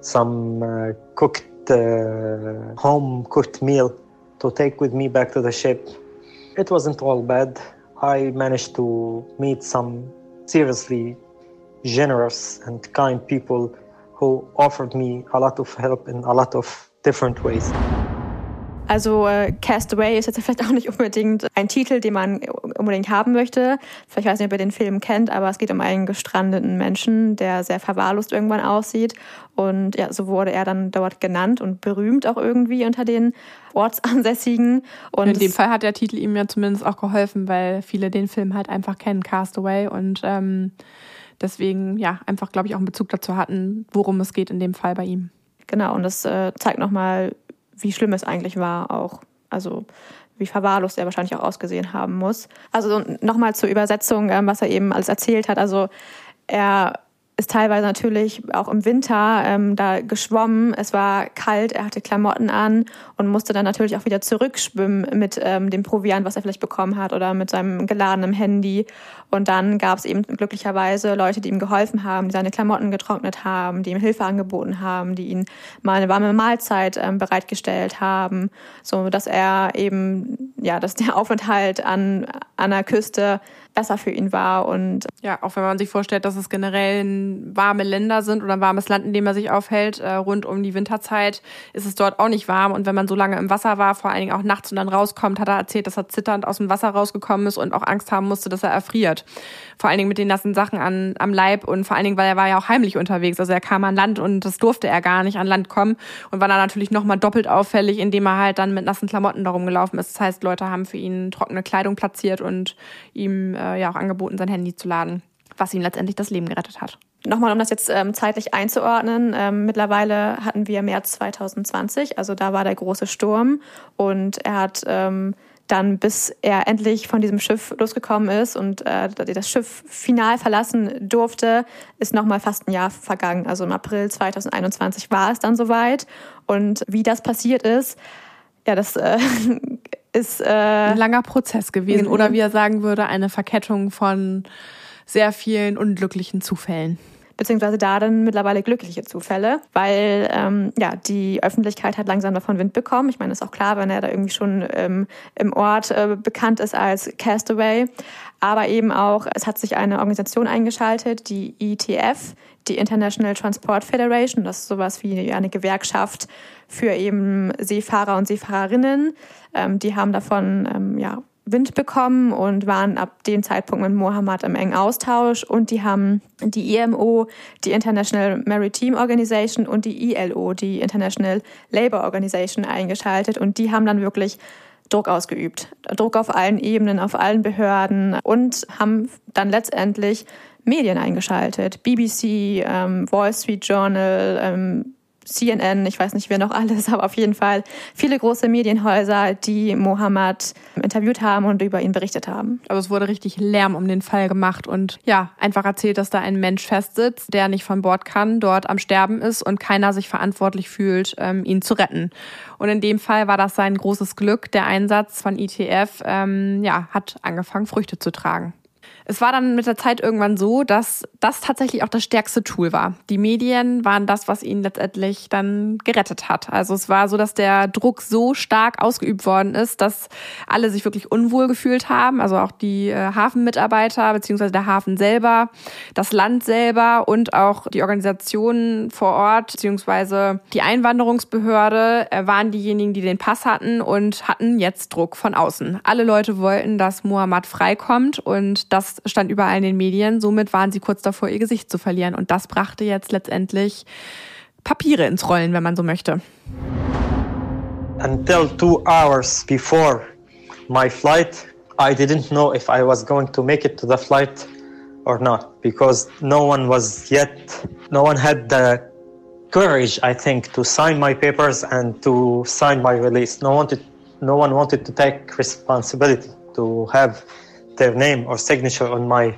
some uh, cooked, uh, home cooked meal to take with me back to the ship. It wasn't all bad. I managed to meet some seriously generous and kind people who offered me a lot of help in a lot of different ways. Also äh, Castaway ist jetzt vielleicht auch nicht unbedingt ein Titel, den man unbedingt haben möchte. Vielleicht weiß nicht, ob ihr den Film kennt, aber es geht um einen gestrandeten Menschen, der sehr verwahrlost irgendwann aussieht. Und ja, so wurde er dann dort genannt und berühmt auch irgendwie unter den Ortsansässigen. Und In dem Fall hat der Titel ihm ja zumindest auch geholfen, weil viele den Film halt einfach kennen, Castaway. Und ähm, deswegen ja einfach, glaube ich, auch einen Bezug dazu hatten, worum es geht in dem Fall bei ihm. Genau, und das äh, zeigt nochmal, wie schlimm es eigentlich war auch. Also wie verwahrlost er wahrscheinlich auch ausgesehen haben muss. Also nochmal zur Übersetzung, ähm, was er eben alles erzählt hat. Also er ist teilweise natürlich auch im Winter ähm, da geschwommen. Es war kalt, er hatte Klamotten an und musste dann natürlich auch wieder zurückschwimmen mit ähm, dem Proviant, was er vielleicht bekommen hat oder mit seinem geladenen Handy. Und dann gab es eben glücklicherweise Leute, die ihm geholfen haben, die seine Klamotten getrocknet haben, die ihm Hilfe angeboten haben, die ihm mal eine warme Mahlzeit ähm, bereitgestellt haben, so dass er eben ja, dass der Aufenthalt an an der Küste besser für ihn war. Und ja, auch wenn man sich vorstellt, dass es generell warme Länder sind oder ein warmes Land, in dem er sich aufhält, äh, rund um die Winterzeit, ist es dort auch nicht warm. Und wenn man so lange im Wasser war, vor allen Dingen auch nachts und dann rauskommt, hat er erzählt, dass er zitternd aus dem Wasser rausgekommen ist und auch Angst haben musste, dass er erfriert. Vor allen Dingen mit den nassen Sachen an, am Leib und vor allen Dingen, weil er war ja auch heimlich unterwegs. Also er kam an Land und das durfte er gar nicht an Land kommen und war dann natürlich nochmal doppelt auffällig, indem er halt dann mit nassen Klamotten darum gelaufen ist. Das heißt, Leute haben für ihn trockene Kleidung platziert und ihm äh, ja auch angeboten, sein Handy zu laden, was ihm letztendlich das Leben gerettet hat. Nochmal, um das jetzt ähm, zeitlich einzuordnen. Ähm, mittlerweile hatten wir März 2020, also da war der große Sturm und er hat ähm, dann, bis er endlich von diesem Schiff losgekommen ist und äh, das Schiff final verlassen durfte, ist nochmal fast ein Jahr vergangen. Also im April 2021 war es dann soweit. Und wie das passiert ist, ja, das äh, ist äh, ein langer Prozess gewesen. Oder wie er sagen würde, eine Verkettung von sehr vielen unglücklichen Zufällen. Beziehungsweise da dann mittlerweile glückliche Zufälle, weil ähm, ja die Öffentlichkeit hat langsam davon Wind bekommen. Ich meine, ist auch klar, wenn er da irgendwie schon ähm, im Ort äh, bekannt ist als Castaway, aber eben auch es hat sich eine Organisation eingeschaltet, die ETF, die International Transport Federation. Das ist sowas wie eine Gewerkschaft für eben Seefahrer und Seefahrerinnen. Ähm, die haben davon ähm, ja, Wind bekommen und waren ab dem Zeitpunkt mit Mohammed im engen Austausch. Und die haben die IMO, die International Maritime Organization und die ILO, die International Labour Organization, eingeschaltet. Und die haben dann wirklich Druck ausgeübt. Druck auf allen Ebenen, auf allen Behörden und haben dann letztendlich Medien eingeschaltet. BBC, ähm, Wall Street Journal, ähm, CNN, ich weiß nicht, wer noch alles, aber auf jeden Fall viele große Medienhäuser, die Mohammed interviewt haben und über ihn berichtet haben. Also es wurde richtig Lärm um den Fall gemacht und ja, einfach erzählt, dass da ein Mensch festsitzt, der nicht von Bord kann, dort am Sterben ist und keiner sich verantwortlich fühlt, ähm, ihn zu retten. Und in dem Fall war das sein großes Glück. Der Einsatz von ITF ähm, ja, hat angefangen, Früchte zu tragen. Es war dann mit der Zeit irgendwann so, dass das tatsächlich auch das stärkste Tool war. Die Medien waren das, was ihn letztendlich dann gerettet hat. Also es war so, dass der Druck so stark ausgeübt worden ist, dass alle sich wirklich unwohl gefühlt haben. Also auch die äh, Hafenmitarbeiter beziehungsweise der Hafen selber, das Land selber und auch die Organisationen vor Ort beziehungsweise die Einwanderungsbehörde äh, waren diejenigen, die den Pass hatten und hatten jetzt Druck von außen. Alle Leute wollten, dass Mohammed freikommt und dass stand überall in den Medien. Somit waren sie kurz davor, ihr Gesicht zu verlieren. Und das brachte jetzt letztendlich Papiere ins Rollen, wenn man so möchte. Until two hours before my flight, I didn't know if I was going to make it to the flight or not because no one was yet, no one had the courage, I think, to sign my papers and to sign my release. No wanted, no one wanted to take responsibility to have their name or signature on my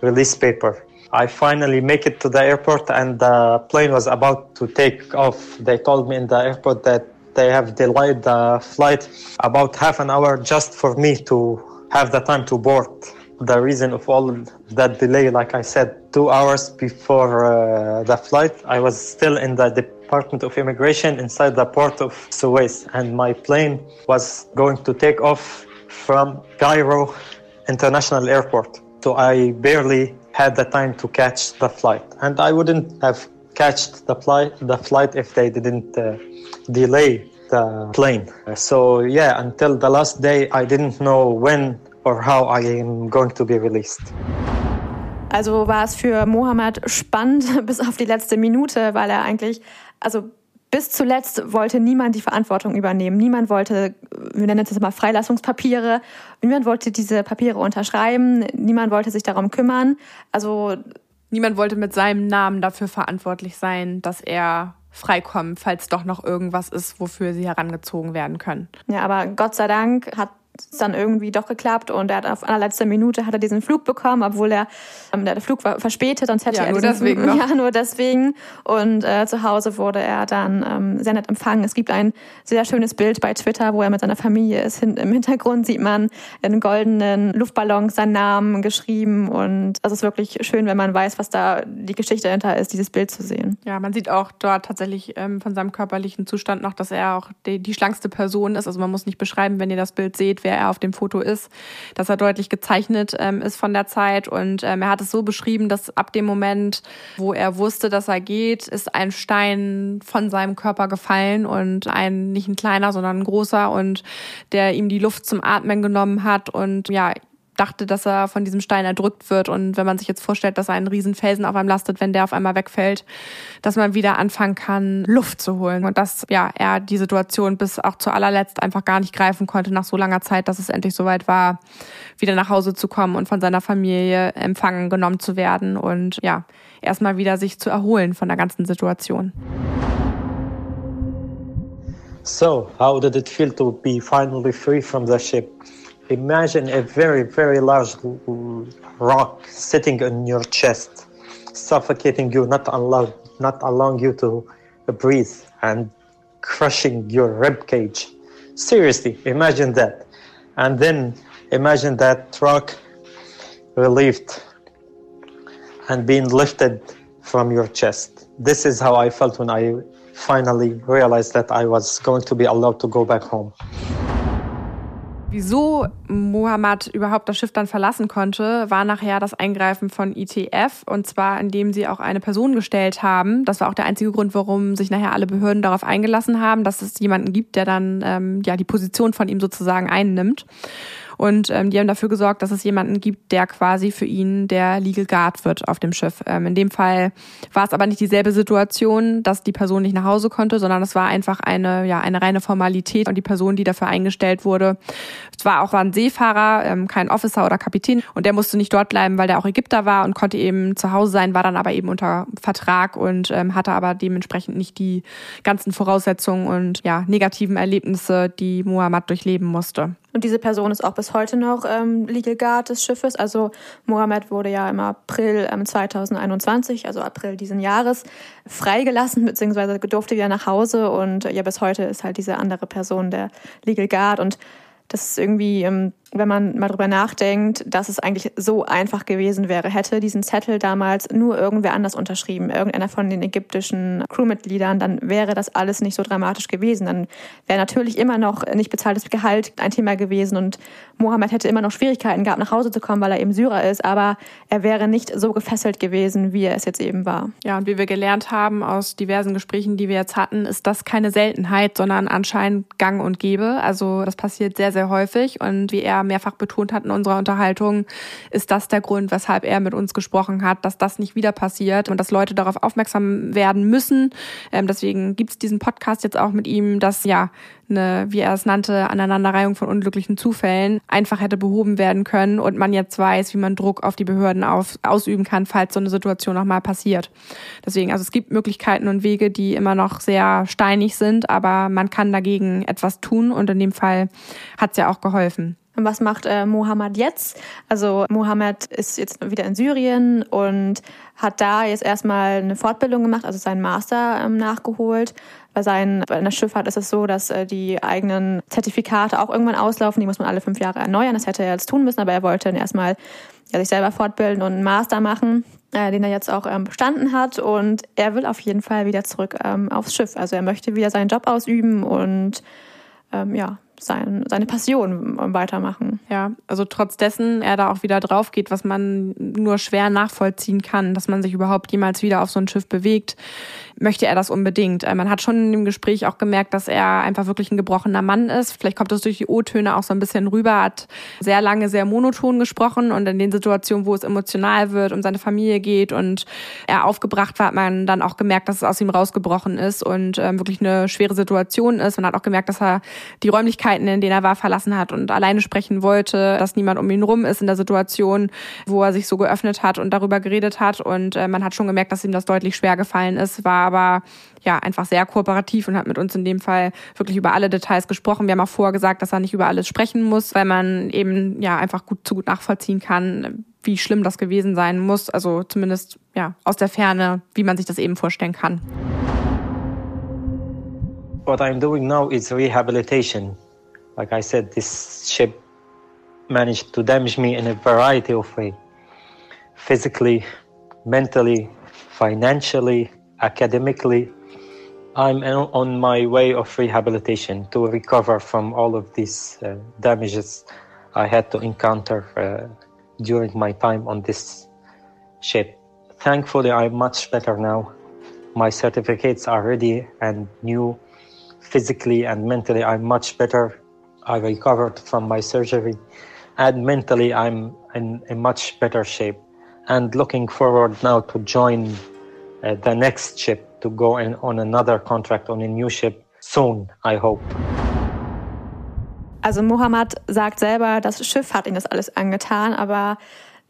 release paper. I finally make it to the airport and the plane was about to take off. They told me in the airport that they have delayed the flight about half an hour just for me to have the time to board. The reason of all that delay, like I said, two hours before uh, the flight, I was still in the Department of Immigration inside the port of Suez, and my plane was going to take off from Cairo international airport. So I barely had the time to catch the flight. And I wouldn't have catched the flight, the flight if they didn't uh, delay the plane. So yeah, until the last day, I didn't know when or how I am going to be released. Also war es für Mohammed spannend bis auf die letzte Minute, weil er eigentlich, also bis zuletzt wollte niemand die Verantwortung übernehmen. Niemand wollte, wir nennen es mal Freilassungspapiere, niemand wollte diese Papiere unterschreiben, niemand wollte sich darum kümmern. Also niemand wollte mit seinem Namen dafür verantwortlich sein, dass er freikommen, falls doch noch irgendwas ist, wofür sie herangezogen werden können. Ja, aber Gott sei Dank hat es dann irgendwie doch geklappt und er hat auf allerletzter Minute hat er diesen Flug bekommen, obwohl er ähm, der Flug war verspätet, sonst hätte ja, er nur diesen, deswegen noch. ja nur deswegen und äh, zu Hause wurde er dann ähm, sehr nett empfangen. Es gibt ein sehr schönes Bild bei Twitter, wo er mit seiner Familie ist. Hin, Im Hintergrund sieht man in goldenen Luftballons seinen Namen geschrieben und das ist wirklich schön, wenn man weiß, was da die Geschichte dahinter ist, dieses Bild zu sehen. Ja, man sieht auch dort tatsächlich ähm, von seinem körperlichen Zustand noch, dass er auch die, die schlankste Person ist. Also man muss nicht beschreiben, wenn ihr das Bild seht, wer er auf dem Foto ist, dass er deutlich gezeichnet ähm, ist von der Zeit. Und ähm, er hat es so beschrieben, dass ab dem Moment, wo er wusste, dass er geht, ist ein Stein von seinem Körper gefallen und ein, nicht ein kleiner, sondern ein großer und der ihm die Luft zum Atmen genommen hat und ja, dachte, dass er von diesem Stein erdrückt wird. Und wenn man sich jetzt vorstellt, dass ein Riesenfelsen auf einem lastet, wenn der auf einmal wegfällt, dass man wieder anfangen kann, Luft zu holen. Und dass ja er die Situation bis auch zu allerletzt einfach gar nicht greifen konnte nach so langer Zeit, dass es endlich soweit war, wieder nach Hause zu kommen und von seiner Familie empfangen genommen zu werden und ja, erstmal wieder sich zu erholen von der ganzen Situation. So, how did it feel to be finally free from the ship? Imagine a very, very large rock sitting on your chest, suffocating you, not allowing, not allowing you to breathe, and crushing your rib cage. Seriously, imagine that. And then imagine that rock relieved and being lifted from your chest. This is how I felt when I finally realized that I was going to be allowed to go back home. Wieso Mohammed überhaupt das Schiff dann verlassen konnte, war nachher das Eingreifen von ITF und zwar indem sie auch eine Person gestellt haben. Das war auch der einzige Grund, warum sich nachher alle Behörden darauf eingelassen haben, dass es jemanden gibt, der dann ähm, ja die Position von ihm sozusagen einnimmt. Und ähm, die haben dafür gesorgt, dass es jemanden gibt, der quasi für ihn der Legal Guard wird auf dem Schiff. Ähm, in dem Fall war es aber nicht dieselbe Situation, dass die Person nicht nach Hause konnte, sondern es war einfach eine, ja, eine reine Formalität und die Person, die dafür eingestellt wurde, es war auch war ein Seefahrer, ähm, kein Officer oder Kapitän und der musste nicht dort bleiben, weil der auch Ägypter war und konnte eben zu Hause sein, war dann aber eben unter Vertrag und ähm, hatte aber dementsprechend nicht die ganzen Voraussetzungen und ja, negativen Erlebnisse, die Mohammed durchleben musste. Und diese Person ist auch bis heute noch ähm, Legal Guard des Schiffes. Also Mohammed wurde ja im April ähm, 2021, also April diesen Jahres, freigelassen, beziehungsweise durfte wieder nach Hause. Und äh, ja, bis heute ist halt diese andere Person der Legal Guard. Und das ist irgendwie ähm, wenn man mal drüber nachdenkt, dass es eigentlich so einfach gewesen wäre, hätte diesen Zettel damals nur irgendwer anders unterschrieben, irgendeiner von den ägyptischen Crewmitgliedern, dann wäre das alles nicht so dramatisch gewesen. Dann wäre natürlich immer noch nicht bezahltes Gehalt ein Thema gewesen und Mohammed hätte immer noch Schwierigkeiten gehabt, nach Hause zu kommen, weil er eben Syrer ist, aber er wäre nicht so gefesselt gewesen, wie er es jetzt eben war. Ja, und wie wir gelernt haben aus diversen Gesprächen, die wir jetzt hatten, ist das keine Seltenheit, sondern anscheinend gang und gäbe. Also das passiert sehr, sehr häufig und wie er mehrfach betont hat in unserer Unterhaltung, ist das der Grund, weshalb er mit uns gesprochen hat, dass das nicht wieder passiert und dass Leute darauf aufmerksam werden müssen. Ähm, deswegen gibt's diesen Podcast jetzt auch mit ihm, dass ja eine, wie er es nannte, Aneinanderreihung von unglücklichen Zufällen einfach hätte behoben werden können und man jetzt weiß, wie man Druck auf die Behörden auf, ausüben kann, falls so eine Situation nochmal passiert. Deswegen, also es gibt Möglichkeiten und Wege, die immer noch sehr steinig sind, aber man kann dagegen etwas tun und in dem Fall hat es ja auch geholfen. Was macht äh, Mohammed jetzt? Also Mohammed ist jetzt wieder in Syrien und hat da jetzt erstmal eine Fortbildung gemacht, also seinen Master ähm, nachgeholt. Bei, seinen, bei einer Schifffahrt ist es so, dass äh, die eigenen Zertifikate auch irgendwann auslaufen. Die muss man alle fünf Jahre erneuern. Das hätte er jetzt tun müssen, aber er wollte dann erstmal ja, sich selber fortbilden und einen Master machen, äh, den er jetzt auch ähm, bestanden hat. Und er will auf jeden Fall wieder zurück ähm, aufs Schiff. Also er möchte wieder seinen Job ausüben und ähm, ja, sein, seine Passion weitermachen. Ja, also trotz dessen er da auch wieder drauf geht, was man nur schwer nachvollziehen kann, dass man sich überhaupt jemals wieder auf so ein Schiff bewegt, möchte er das unbedingt. Äh, man hat schon im Gespräch auch gemerkt, dass er einfach wirklich ein gebrochener Mann ist. Vielleicht kommt das durch die O-Töne auch so ein bisschen rüber, hat sehr lange sehr monoton gesprochen und in den Situationen, wo es emotional wird, um seine Familie geht und er aufgebracht war, hat man dann auch gemerkt, dass es aus ihm rausgebrochen ist und ähm, wirklich eine schwere Situation ist. Man hat auch gemerkt, dass er die Räumlichkeit Räumlichkeiten, in denen er war, verlassen hat und alleine sprechen wollte, dass niemand um ihn rum ist in der Situation, wo er sich so geöffnet hat und darüber geredet hat. Und äh, man hat schon gemerkt, dass ihm das deutlich schwer gefallen ist, war aber ja einfach sehr kooperativ und hat mit uns in dem Fall wirklich über alle Details gesprochen. Wir haben auch vorher gesagt, dass er nicht über alles sprechen muss, weil man eben ja einfach gut zu gut nachvollziehen kann, wie schlimm das gewesen sein muss. Also zumindest ja aus der Ferne, wie man sich das eben vorstellen kann. What I'm doing now is rehabilitation. Like I said, this ship managed to damage me in a variety of ways. Physically, mentally, financially, academically. I'm on my way of rehabilitation to recover from all of these uh, damages I had to encounter uh, during my time on this ship. Thankfully, I'm much better now. My certificates are ready and new. Physically and mentally, I'm much better. I recovered from my surgery, and mentally, I'm in a much better shape. And looking forward now to join Uh, the next ship to go in on another contract on a new ship soon, I hope. Also Mohammed sagt selber, das Schiff hat ihm das alles angetan, aber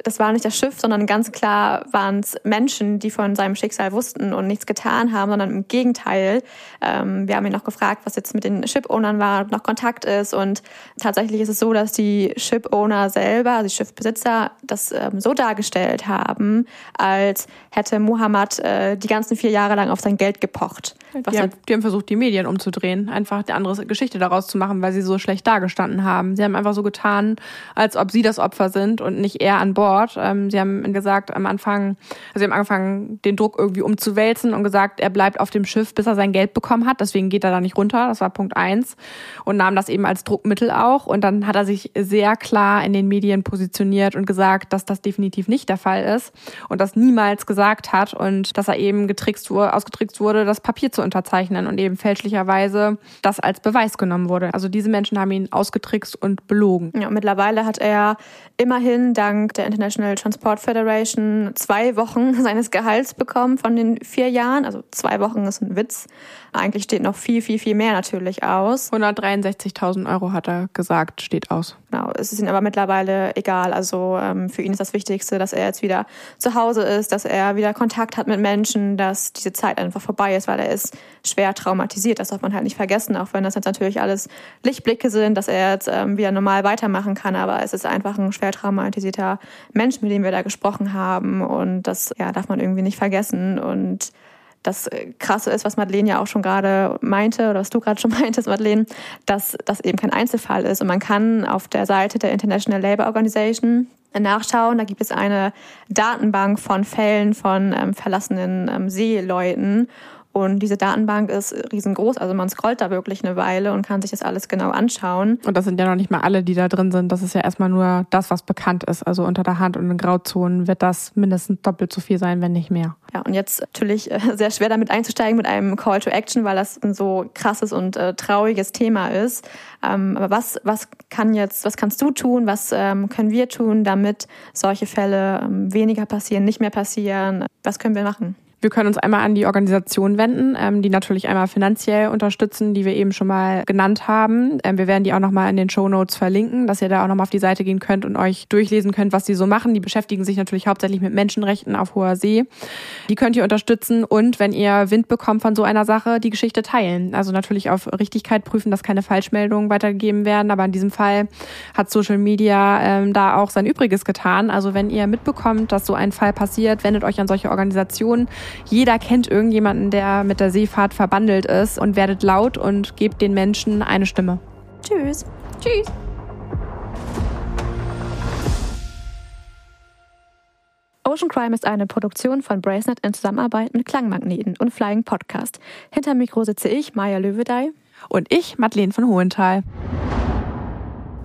das war nicht das Schiff, sondern ganz klar waren es Menschen, die von seinem Schicksal wussten und nichts getan haben, sondern im Gegenteil. Ähm, wir haben ihn noch gefragt, was jetzt mit den Ship-Ownern war, ob noch Kontakt ist. Und tatsächlich ist es so, dass die Ship-Owner selber, also die Schiffbesitzer, das ähm, so dargestellt haben, als hätte Muhammad äh, die ganzen vier Jahre lang auf sein Geld gepocht. Die haben, die haben, versucht, die Medien umzudrehen, einfach eine andere Geschichte daraus zu machen, weil sie so schlecht dargestanden haben. Sie haben einfach so getan, als ob sie das Opfer sind und nicht er an Bord. Ähm, sie haben gesagt am Anfang, also sie haben angefangen, den Druck irgendwie umzuwälzen und gesagt, er bleibt auf dem Schiff, bis er sein Geld bekommen hat. Deswegen geht er da nicht runter. Das war Punkt eins. Und nahm das eben als Druckmittel auch. Und dann hat er sich sehr klar in den Medien positioniert und gesagt, dass das definitiv nicht der Fall ist und das niemals gesagt hat und dass er eben getrickst wurde, ausgetrickst wurde, das Papier zu unterzeichnen und eben fälschlicherweise das als Beweis genommen wurde. Also diese Menschen haben ihn ausgetrickst und belogen. Ja, mittlerweile hat er immerhin dank der International Transport Federation zwei Wochen seines Gehalts bekommen von den vier Jahren. Also zwei Wochen ist ein Witz. Eigentlich steht noch viel, viel, viel mehr natürlich aus. 163.000 Euro hat er gesagt, steht aus. Genau, es ist ihm aber mittlerweile egal. Also ähm, für ihn ist das Wichtigste, dass er jetzt wieder zu Hause ist, dass er wieder Kontakt hat mit Menschen, dass diese Zeit einfach vorbei ist, weil er ist schwer traumatisiert. Das darf man halt nicht vergessen, auch wenn das jetzt natürlich alles Lichtblicke sind, dass er jetzt ähm, wieder normal weitermachen kann. Aber es ist einfach ein schwer traumatisierter Mensch, mit dem wir da gesprochen haben. Und das ja, darf man irgendwie nicht vergessen. Und das äh, Krasse ist, was Madeleine ja auch schon gerade meinte, oder was du gerade schon meintest, Madeleine, dass das eben kein Einzelfall ist. Und man kann auf der Seite der International Labour Organization nachschauen. Da gibt es eine Datenbank von Fällen von ähm, verlassenen ähm, Seeleuten. Und diese Datenbank ist riesengroß, also man scrollt da wirklich eine Weile und kann sich das alles genau anschauen. Und das sind ja noch nicht mal alle, die da drin sind. Das ist ja erstmal nur das, was bekannt ist. Also unter der Hand und in Grauzonen wird das mindestens doppelt so viel sein, wenn nicht mehr. Ja, und jetzt natürlich äh, sehr schwer damit einzusteigen mit einem Call to Action, weil das ein so krasses und äh, trauriges Thema ist. Ähm, aber was, was kann jetzt, was kannst du tun? Was ähm, können wir tun, damit solche Fälle ähm, weniger passieren, nicht mehr passieren? Was können wir machen? Wir können uns einmal an die Organisation wenden, ähm, die natürlich einmal finanziell unterstützen, die wir eben schon mal genannt haben. Ähm, wir werden die auch nochmal in den Show Notes verlinken, dass ihr da auch nochmal auf die Seite gehen könnt und euch durchlesen könnt, was die so machen. Die beschäftigen sich natürlich hauptsächlich mit Menschenrechten auf hoher See. Die könnt ihr unterstützen und wenn ihr Wind bekommt von so einer Sache, die Geschichte teilen. Also natürlich auf Richtigkeit prüfen, dass keine Falschmeldungen weitergegeben werden. Aber in diesem Fall hat Social Media ähm, da auch sein Übriges getan. Also wenn ihr mitbekommt, dass so ein Fall passiert, wendet euch an solche Organisationen. Jeder kennt irgendjemanden, der mit der Seefahrt verbandelt ist und werdet laut und gebt den Menschen eine Stimme. Tschüss. Tschüss. Ocean Crime ist eine Produktion von Bracenet in Zusammenarbeit mit Klangmagneten und Flying Podcast. Hinter Mikro sitze ich, Maja Löwedey. Und ich, Madeleine von Hohenthal.